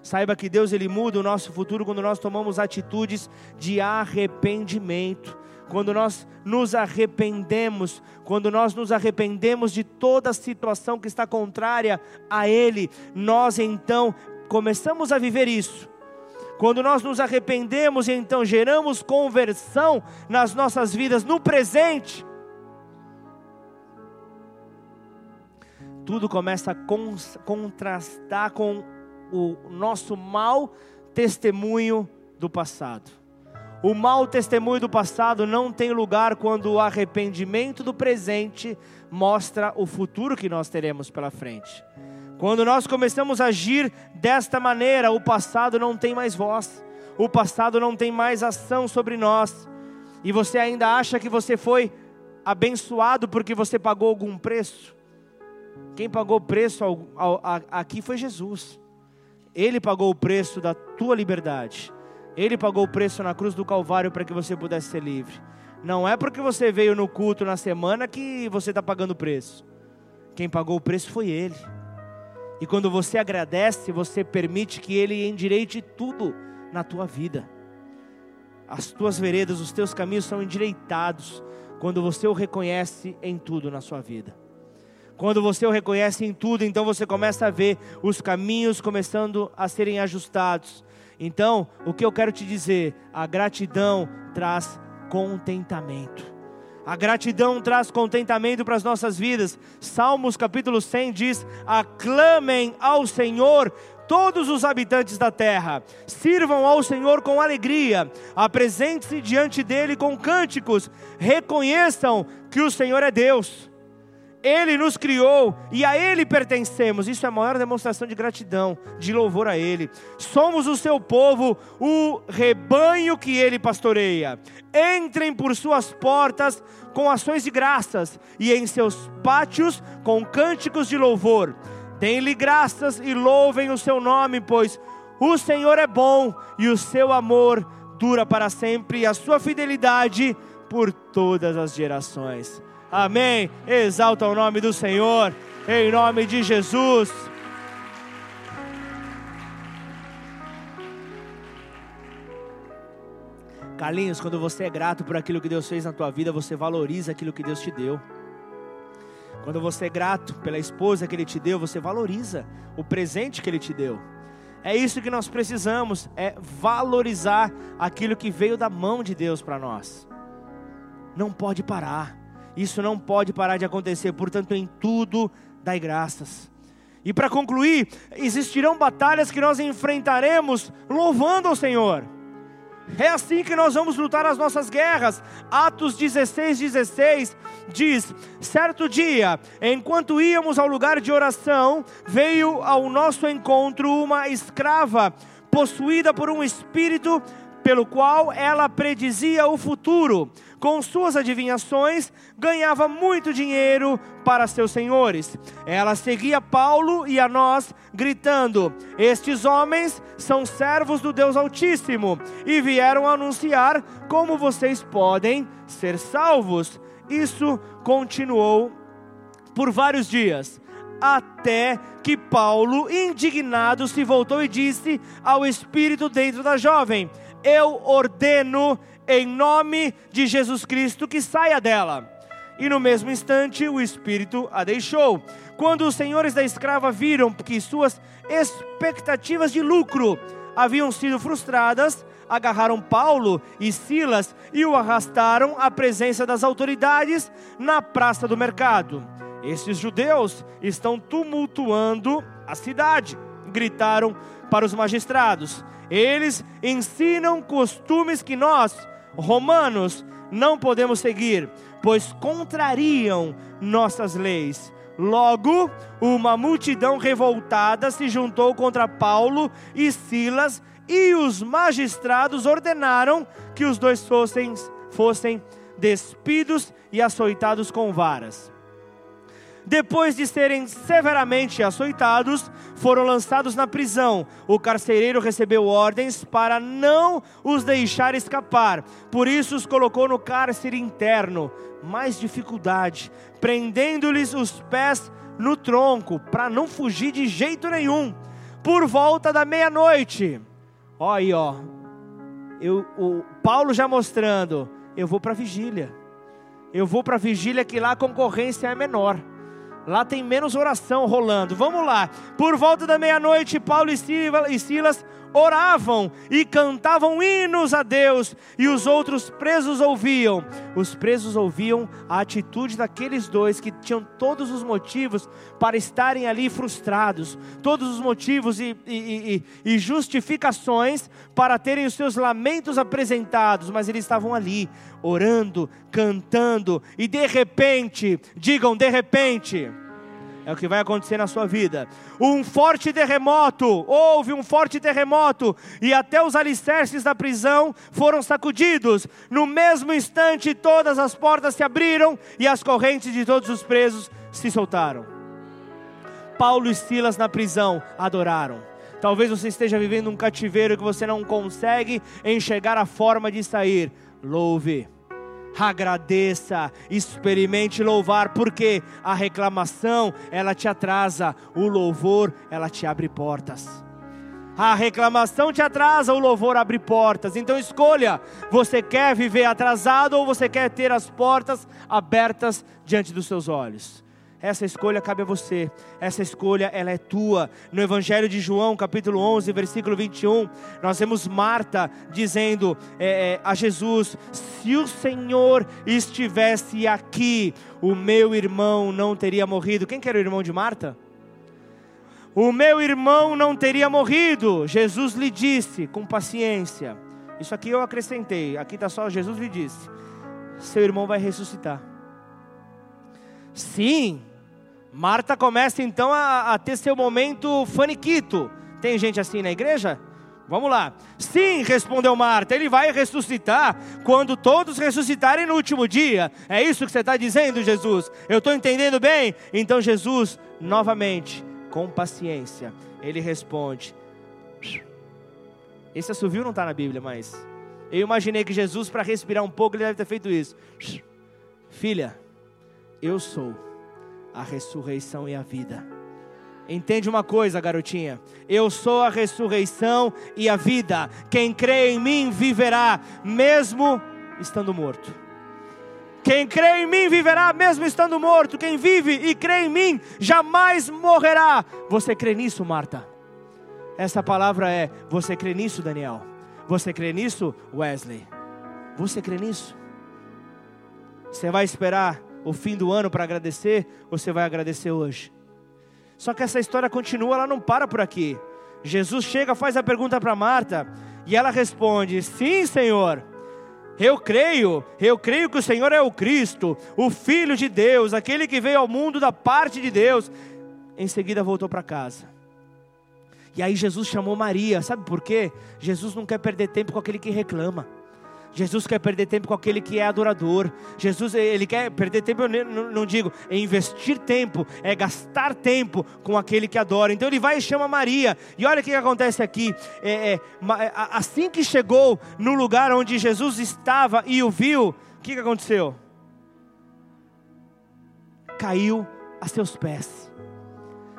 Saiba que Deus ele muda o nosso futuro quando nós tomamos atitudes de arrependimento. Quando nós nos arrependemos, quando nós nos arrependemos de toda situação que está contrária a Ele, nós então começamos a viver isso. Quando nós nos arrependemos e então geramos conversão nas nossas vidas no presente, tudo começa a contrastar com o nosso mau testemunho do passado. O mau testemunho do passado não tem lugar quando o arrependimento do presente mostra o futuro que nós teremos pela frente. Quando nós começamos a agir desta maneira, o passado não tem mais voz, o passado não tem mais ação sobre nós, e você ainda acha que você foi abençoado porque você pagou algum preço. Quem pagou o preço ao, ao, a, aqui foi Jesus. Ele pagou o preço da tua liberdade. Ele pagou o preço na cruz do Calvário para que você pudesse ser livre. Não é porque você veio no culto na semana que você está pagando o preço. Quem pagou o preço foi Ele. E quando você agradece, você permite que Ele endireite tudo na tua vida. As tuas veredas, os teus caminhos são endireitados quando você o reconhece em tudo na sua vida. Quando você o reconhece em tudo, então você começa a ver os caminhos começando a serem ajustados. Então, o que eu quero te dizer, a gratidão traz contentamento. A gratidão traz contentamento para as nossas vidas. Salmos capítulo 100 diz: Aclamem ao Senhor todos os habitantes da terra, sirvam ao Senhor com alegria, apresente-se diante dele com cânticos, reconheçam que o Senhor é Deus. Ele nos criou e a Ele pertencemos. Isso é a maior demonstração de gratidão, de louvor a Ele. Somos o seu povo, o rebanho que Ele pastoreia. Entrem por suas portas com ações de graças e em seus pátios com cânticos de louvor. Deem-lhe graças e louvem o seu nome, pois o Senhor é bom e o seu amor dura para sempre e a sua fidelidade por todas as gerações. Amém. Exalta o nome do Senhor, em nome de Jesus. Carlinhos, quando você é grato por aquilo que Deus fez na tua vida, você valoriza aquilo que Deus te deu. Quando você é grato pela esposa que Ele te deu, você valoriza o presente que Ele te deu. É isso que nós precisamos, é valorizar aquilo que veio da mão de Deus para nós. Não pode parar. Isso não pode parar de acontecer, portanto, em tudo dai graças. E para concluir, existirão batalhas que nós enfrentaremos louvando ao Senhor. É assim que nós vamos lutar as nossas guerras. Atos 16, 16 diz: Certo dia, enquanto íamos ao lugar de oração, veio ao nosso encontro uma escrava, possuída por um espírito pelo qual ela predizia o futuro. Com suas adivinhações, ganhava muito dinheiro para seus senhores. Ela seguia Paulo e a nós, gritando: Estes homens são servos do Deus Altíssimo e vieram anunciar como vocês podem ser salvos. Isso continuou por vários dias até que Paulo, indignado, se voltou e disse ao espírito dentro da jovem: eu ordeno em nome de Jesus Cristo que saia dela. E no mesmo instante o espírito a deixou. Quando os senhores da escrava viram que suas expectativas de lucro haviam sido frustradas, agarraram Paulo e Silas e o arrastaram à presença das autoridades na praça do mercado. Esses judeus estão tumultuando a cidade, gritaram para os magistrados. Eles ensinam costumes que nós, romanos, não podemos seguir, pois contrariam nossas leis. Logo, uma multidão revoltada se juntou contra Paulo e Silas, e os magistrados ordenaram que os dois fossem, fossem despidos e açoitados com varas. Depois de serem severamente açoitados, foram lançados na prisão. O carcereiro recebeu ordens para não os deixar escapar. Por isso os colocou no cárcere interno. Mais dificuldade, prendendo-lhes os pés no tronco, para não fugir de jeito nenhum. Por volta da meia-noite. Ó aí, ó. Eu, o Paulo já mostrando, eu vou para a vigília. Eu vou para a vigília que lá a concorrência é menor. Lá tem menos oração rolando. Vamos lá. Por volta da meia-noite, Paulo e Silas oravam e cantavam hinos a Deus, e os outros presos ouviam. Os presos ouviam a atitude daqueles dois que tinham todos os motivos para estarem ali frustrados, todos os motivos e, e, e, e justificações para terem os seus lamentos apresentados, mas eles estavam ali, orando, cantando, e de repente, digam de repente, é o que vai acontecer na sua vida. Um forte terremoto, houve um forte terremoto, e até os alicerces da prisão foram sacudidos. No mesmo instante, todas as portas se abriram e as correntes de todos os presos se soltaram. Paulo e Silas na prisão adoraram. Talvez você esteja vivendo um cativeiro que você não consegue enxergar a forma de sair. Louve agradeça, experimente louvar, porque a reclamação ela te atrasa, o louvor ela te abre portas. A reclamação te atrasa, o louvor abre portas. Então escolha: você quer viver atrasado ou você quer ter as portas abertas diante dos seus olhos? Essa escolha cabe a você. Essa escolha ela é tua. No Evangelho de João, capítulo 11, versículo 21, nós vemos Marta dizendo é, é, a Jesus: Se o Senhor estivesse aqui, o meu irmão não teria morrido. Quem que era o irmão de Marta? O meu irmão não teria morrido. Jesus lhe disse com paciência. Isso aqui eu acrescentei. Aqui está só Jesus lhe disse: Seu irmão vai ressuscitar. Sim, Marta começa então a, a ter seu momento faniquito. Tem gente assim na igreja? Vamos lá. Sim, respondeu Marta, ele vai ressuscitar quando todos ressuscitarem no último dia. É isso que você está dizendo, Jesus? Eu estou entendendo bem? Então, Jesus, novamente, com paciência, ele responde. Esse assovio não está na Bíblia, mas eu imaginei que Jesus, para respirar um pouco, ele deve ter feito isso. Filha, eu sou a ressurreição e a vida. Entende uma coisa, garotinha? Eu sou a ressurreição e a vida. Quem crê em mim viverá, mesmo estando morto. Quem crê em mim viverá, mesmo estando morto. Quem vive e crê em mim jamais morrerá. Você crê nisso, Marta? Essa palavra é: você crê nisso, Daniel? Você crê nisso, Wesley? Você crê nisso? Você vai esperar o fim do ano para agradecer, você vai agradecer hoje? Só que essa história continua, ela não para por aqui. Jesus chega, faz a pergunta para Marta, e ela responde: Sim, Senhor. Eu creio, eu creio que o Senhor é o Cristo, o Filho de Deus, aquele que veio ao mundo da parte de Deus. Em seguida voltou para casa. E aí Jesus chamou Maria, sabe por quê? Jesus não quer perder tempo com aquele que reclama. Jesus quer perder tempo com aquele que é adorador. Jesus, ele quer perder tempo, eu não, digo, é investir tempo, é gastar tempo com aquele que adora. Então ele vai e chama Maria. E olha o que acontece aqui. É, é, assim que chegou no lugar onde Jesus estava e o viu, o que, que aconteceu? Caiu a seus pés,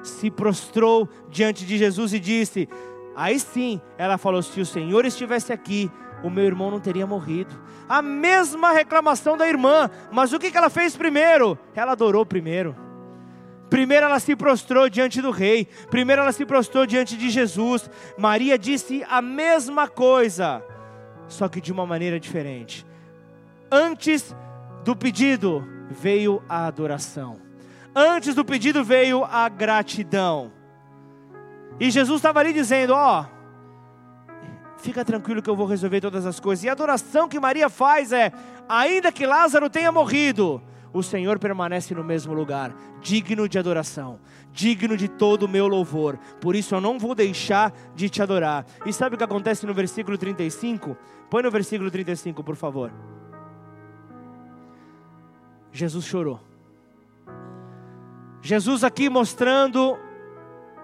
se prostrou diante de Jesus e disse: Aí sim, ela falou: Se o Senhor estivesse aqui, o meu irmão não teria morrido. A mesma reclamação da irmã, mas o que ela fez primeiro? Ela adorou primeiro. Primeiro ela se prostrou diante do rei, primeiro ela se prostrou diante de Jesus. Maria disse a mesma coisa, só que de uma maneira diferente. Antes do pedido veio a adoração, antes do pedido veio a gratidão. E Jesus estava ali dizendo: Ó. Oh, fica tranquilo que eu vou resolver todas as coisas. E a adoração que Maria faz é: ainda que Lázaro tenha morrido, o Senhor permanece no mesmo lugar, digno de adoração, digno de todo o meu louvor. Por isso eu não vou deixar de te adorar. E sabe o que acontece no versículo 35? Põe no versículo 35, por favor. Jesus chorou. Jesus aqui mostrando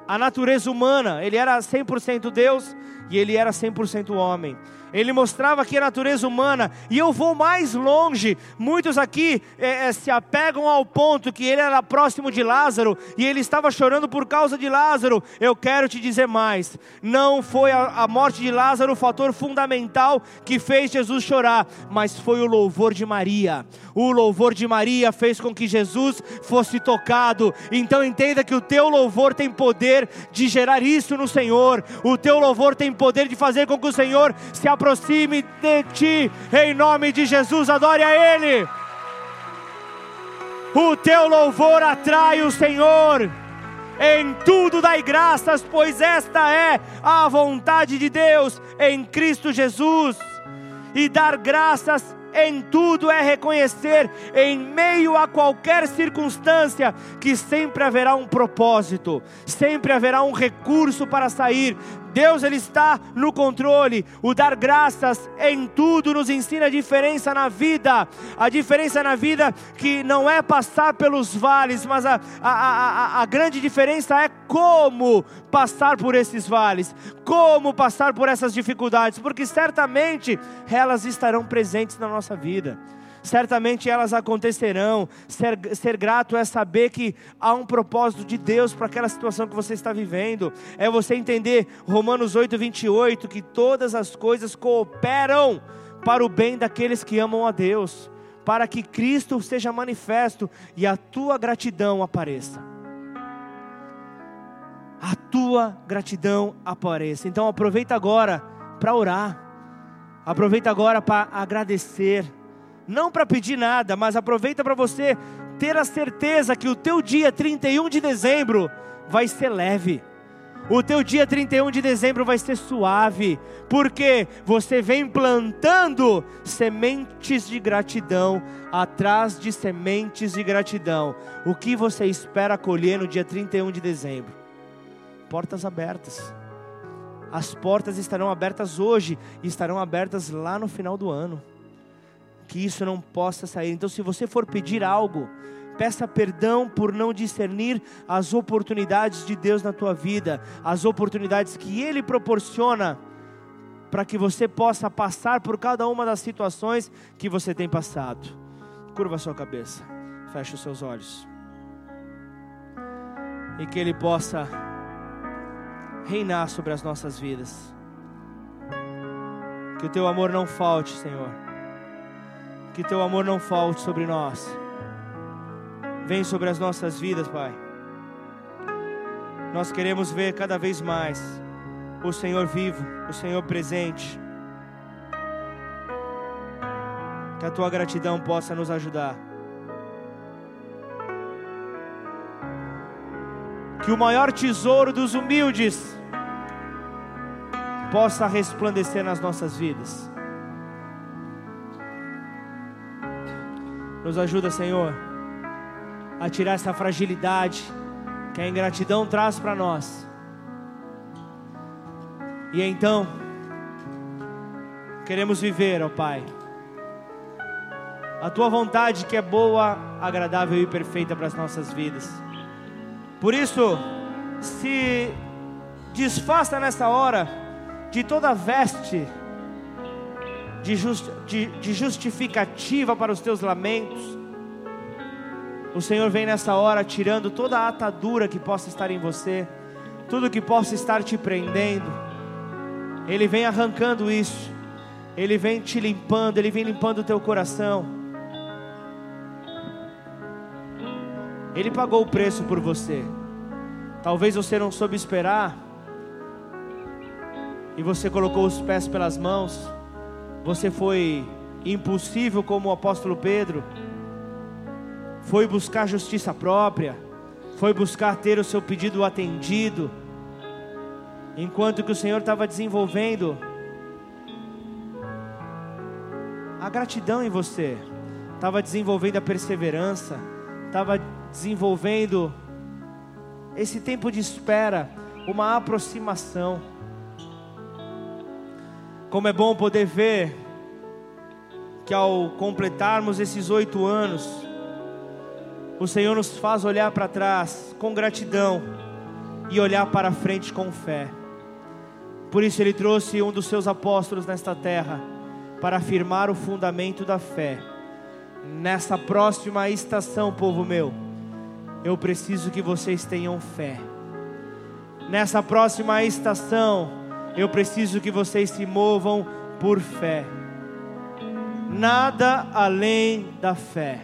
a natureza humana, ele era 100% Deus e ele era 100% homem. Ele mostrava aqui a natureza humana, e eu vou mais longe. Muitos aqui é, é, se apegam ao ponto que ele era próximo de Lázaro e ele estava chorando por causa de Lázaro. Eu quero te dizer mais: não foi a, a morte de Lázaro o fator fundamental que fez Jesus chorar, mas foi o louvor de Maria. O louvor de Maria fez com que Jesus fosse tocado. Então entenda que o teu louvor tem poder de gerar isso no Senhor. O teu louvor tem poder de fazer com que o Senhor se aproxime de ti, em nome de Jesus, adore a Ele. O teu louvor atrai o Senhor. Em tudo dai graças, pois esta é a vontade de Deus em Cristo Jesus. E dar graças em tudo é reconhecer, em meio a qualquer circunstância, que sempre haverá um propósito, sempre haverá um recurso para sair Deus ele está no controle. O dar graças em tudo nos ensina a diferença na vida. A diferença na vida que não é passar pelos vales, mas a, a, a, a grande diferença é como passar por esses vales, como passar por essas dificuldades, porque certamente elas estarão presentes na nossa vida certamente elas acontecerão. Ser, ser grato é saber que há um propósito de Deus para aquela situação que você está vivendo. É você entender Romanos 8, 28, que todas as coisas cooperam para o bem daqueles que amam a Deus para que Cristo seja manifesto e a tua gratidão apareça. A tua gratidão apareça. Então aproveita agora para orar. Aproveita agora para agradecer. Não para pedir nada, mas aproveita para você ter a certeza que o teu dia 31 de dezembro vai ser leve. O teu dia 31 de dezembro vai ser suave, porque você vem plantando sementes de gratidão atrás de sementes de gratidão. O que você espera colher no dia 31 de dezembro? Portas abertas. As portas estarão abertas hoje e estarão abertas lá no final do ano. Que isso não possa sair. Então, se você for pedir algo, Peça perdão por não discernir as oportunidades de Deus na tua vida, as oportunidades que Ele proporciona para que você possa passar por cada uma das situações que você tem passado. Curva a sua cabeça, feche os seus olhos. E que Ele possa reinar sobre as nossas vidas. Que o teu amor não falte, Senhor. Que teu amor não falte sobre nós. Vem sobre as nossas vidas, Pai. Nós queremos ver cada vez mais o Senhor vivo, o Senhor presente. Que a tua gratidão possa nos ajudar. Que o maior tesouro dos humildes possa resplandecer nas nossas vidas. Nos ajuda, Senhor a tirar essa fragilidade que a ingratidão traz para nós. E então, queremos viver, ó Pai, a tua vontade que é boa, agradável e perfeita para as nossas vidas. Por isso, se desfaça nessa hora de toda veste de, just, de, de justificativa para os teus lamentos o Senhor vem nessa hora tirando toda a atadura que possa estar em você, tudo que possa estar te prendendo. Ele vem arrancando isso. Ele vem te limpando, ele vem limpando o teu coração. Ele pagou o preço por você. Talvez você não soube esperar. E você colocou os pés pelas mãos. Você foi impulsivo como o apóstolo Pedro. Foi buscar justiça própria, foi buscar ter o seu pedido atendido, enquanto que o Senhor estava desenvolvendo a gratidão em você, estava desenvolvendo a perseverança, estava desenvolvendo esse tempo de espera, uma aproximação. Como é bom poder ver que ao completarmos esses oito anos, o Senhor nos faz olhar para trás com gratidão e olhar para frente com fé. Por isso ele trouxe um dos seus apóstolos nesta terra para afirmar o fundamento da fé. Nessa próxima estação, povo meu, eu preciso que vocês tenham fé. Nessa próxima estação, eu preciso que vocês se movam por fé. Nada além da fé.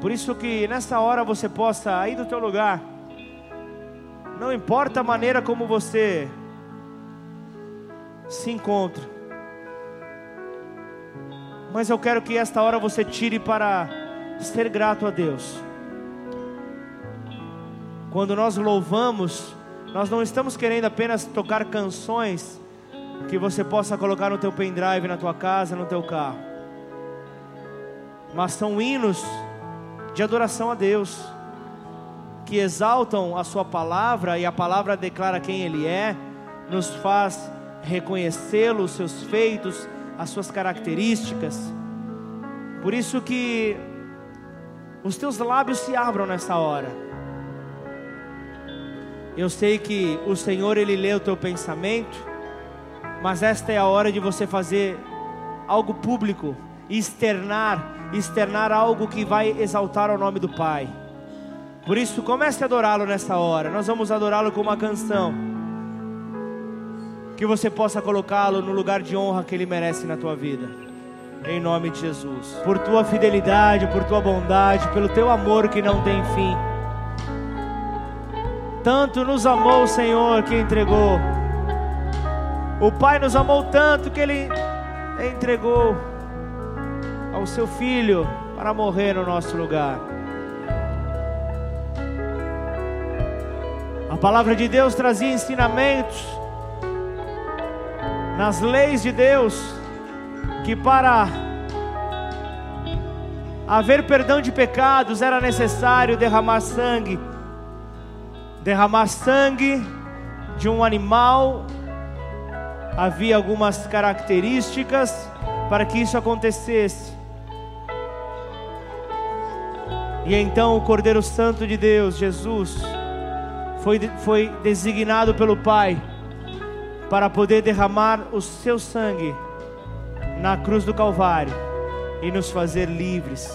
Por isso que nessa hora você possa ir do teu lugar. Não importa a maneira como você se encontra. Mas eu quero que esta hora você tire para ser grato a Deus. Quando nós louvamos, nós não estamos querendo apenas tocar canções que você possa colocar no teu pendrive na tua casa, no teu carro. Mas são hinos de adoração a Deus, que exaltam a Sua palavra e a palavra declara quem Ele é, nos faz reconhecê-lo, os seus feitos, as suas características. Por isso que os teus lábios se abram nessa hora. Eu sei que o Senhor ele lê o teu pensamento, mas esta é a hora de você fazer algo público, externar externar algo que vai exaltar o nome do Pai. Por isso, comece a adorá-lo nessa hora. Nós vamos adorá-lo com uma canção. que você possa colocá-lo no lugar de honra que ele merece na tua vida. Em nome de Jesus. Por tua fidelidade, por tua bondade, pelo teu amor que não tem fim. Tanto nos amou o Senhor que entregou. O Pai nos amou tanto que ele entregou ao seu filho para morrer no nosso lugar. A palavra de Deus trazia ensinamentos nas leis de Deus que para haver perdão de pecados era necessário derramar sangue. Derramar sangue de um animal. Havia algumas características para que isso acontecesse. E então o Cordeiro Santo de Deus, Jesus, foi, foi designado pelo Pai para poder derramar o seu sangue na cruz do Calvário e nos fazer livres,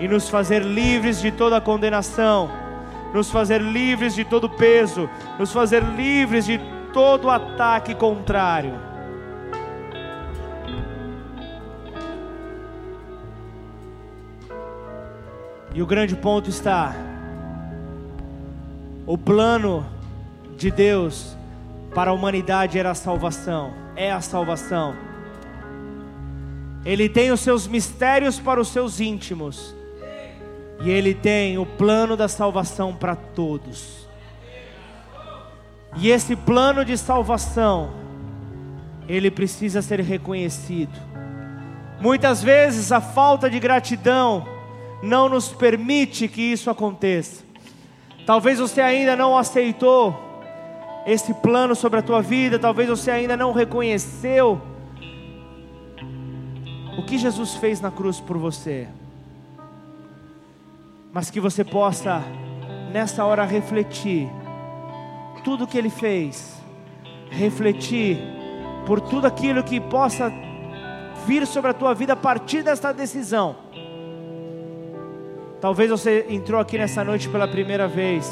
e nos fazer livres de toda condenação, nos fazer livres de todo peso, nos fazer livres de todo ataque contrário. E o grande ponto está: o plano de Deus para a humanidade era a salvação, é a salvação. Ele tem os seus mistérios para os seus íntimos, e ele tem o plano da salvação para todos. E esse plano de salvação, ele precisa ser reconhecido. Muitas vezes a falta de gratidão não nos permite que isso aconteça. Talvez você ainda não aceitou esse plano sobre a tua vida, talvez você ainda não reconheceu o que Jesus fez na cruz por você. Mas que você possa nessa hora refletir tudo que ele fez, refletir por tudo aquilo que possa vir sobre a tua vida a partir desta decisão. Talvez você entrou aqui nessa noite pela primeira vez.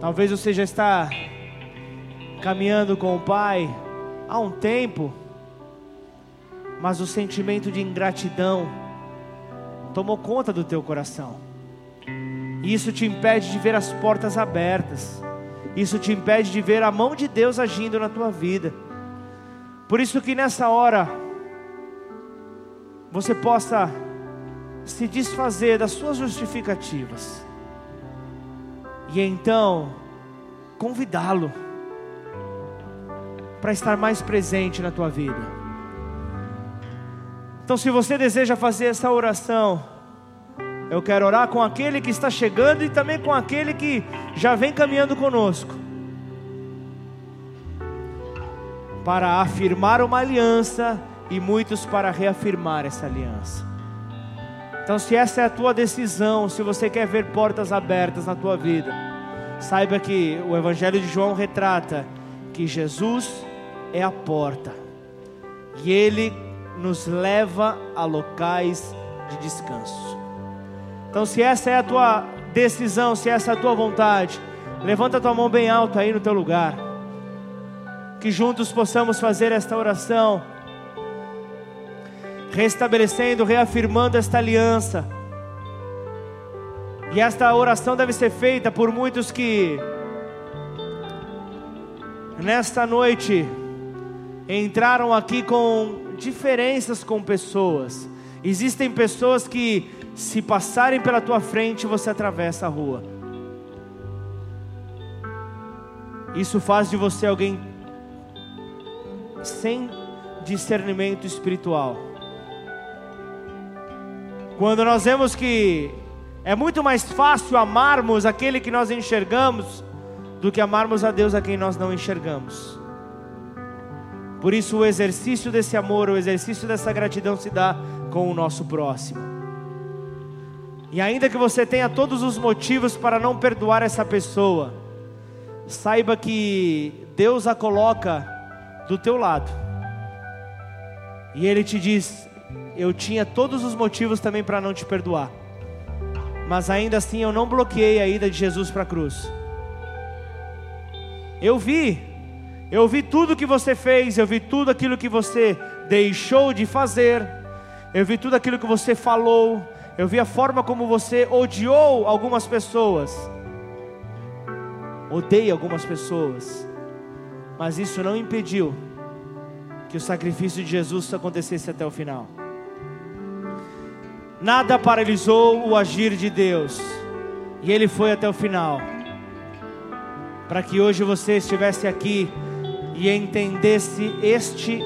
Talvez você já está caminhando com o Pai há um tempo, mas o sentimento de ingratidão tomou conta do teu coração. E isso te impede de ver as portas abertas. Isso te impede de ver a mão de Deus agindo na tua vida. Por isso que nessa hora você possa se desfazer das suas justificativas e então convidá-lo para estar mais presente na tua vida. Então, se você deseja fazer essa oração, eu quero orar com aquele que está chegando e também com aquele que já vem caminhando conosco, para afirmar uma aliança e muitos para reafirmar essa aliança. Então, se essa é a tua decisão, se você quer ver portas abertas na tua vida, saiba que o Evangelho de João retrata que Jesus é a porta e ele nos leva a locais de descanso. Então, se essa é a tua decisão, se essa é a tua vontade, levanta a tua mão bem alta aí no teu lugar. Que juntos possamos fazer esta oração restabelecendo, reafirmando esta aliança. E esta oração deve ser feita por muitos que, nesta noite, entraram aqui com diferenças com pessoas. Existem pessoas que, se passarem pela tua frente, você atravessa a rua. Isso faz de você alguém sem discernimento espiritual. Quando nós vemos que é muito mais fácil amarmos aquele que nós enxergamos do que amarmos a Deus a quem nós não enxergamos. Por isso, o exercício desse amor, o exercício dessa gratidão se dá com o nosso próximo. E ainda que você tenha todos os motivos para não perdoar essa pessoa, saiba que Deus a coloca do teu lado. E Ele te diz: eu tinha todos os motivos também para não te perdoar. Mas ainda assim eu não bloqueei a ida de Jesus para a cruz. Eu vi Eu vi tudo que você fez, eu vi tudo aquilo que você deixou de fazer, eu vi tudo aquilo que você falou, eu vi a forma como você odiou algumas pessoas, odeia algumas pessoas, mas isso não impediu que o sacrifício de Jesus acontecesse até o final. Nada paralisou o agir de Deus, e Ele foi até o final, para que hoje você estivesse aqui e entendesse este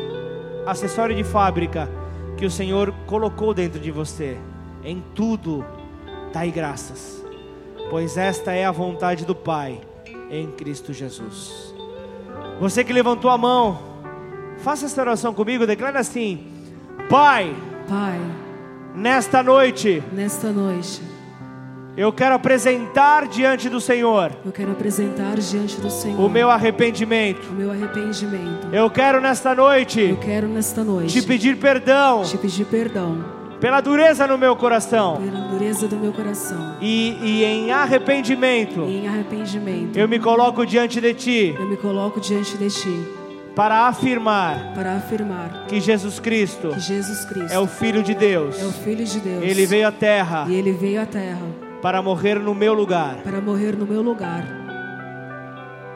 acessório de fábrica que o Senhor colocou dentro de você. Em tudo, dai graças, pois esta é a vontade do Pai em Cristo Jesus. Você que levantou a mão, faça essa oração comigo, declara assim: Pai, Pai, nesta noite, nesta noite, eu quero apresentar diante do Senhor eu quero apresentar diante do Senhor o meu arrependimento. o meu arrependimento. Eu quero nesta noite Eu quero nesta noite te pedir perdão te pedir perdão pela dureza no meu coração. pela dureza do meu coração. E, e em arrependimento, E em arrependimento, eu me coloco diante de Ti eu me coloco diante de Ti para afirmar para afirmar que Jesus Cristo que Jesus Cristo é o Filho de Deus. é o Filho de Deus. Ele veio à terra e Ele veio à terra para morrer no meu lugar. para morrer no meu lugar.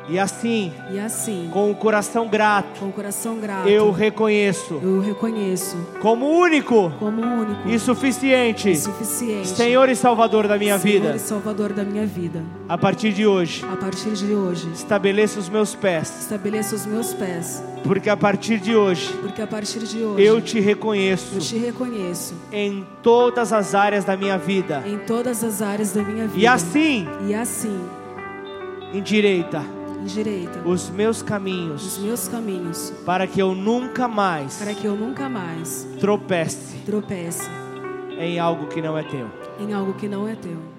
E assim, E assim, com o coração grato, com o coração grato, eu reconheço eu reconheço como único como único e suficiente e suficiente Senhor e Salvador da minha Senhor vida. e Salvador da minha vida. A partir de hoje, A partir de hoje, estabeleça os meus pés, estabeleça os meus pés, porque a partir de hoje porque a partir de hoje eu te reconheço eu te reconheço em todas as áreas da minha vida. em todas as áreas da minha vida. E assim, E assim, endireita os meus os caminhos, meus caminhos, para que eu nunca mais para que eu nunca mais tropece tropece em algo que não é teu. em algo que não é teu.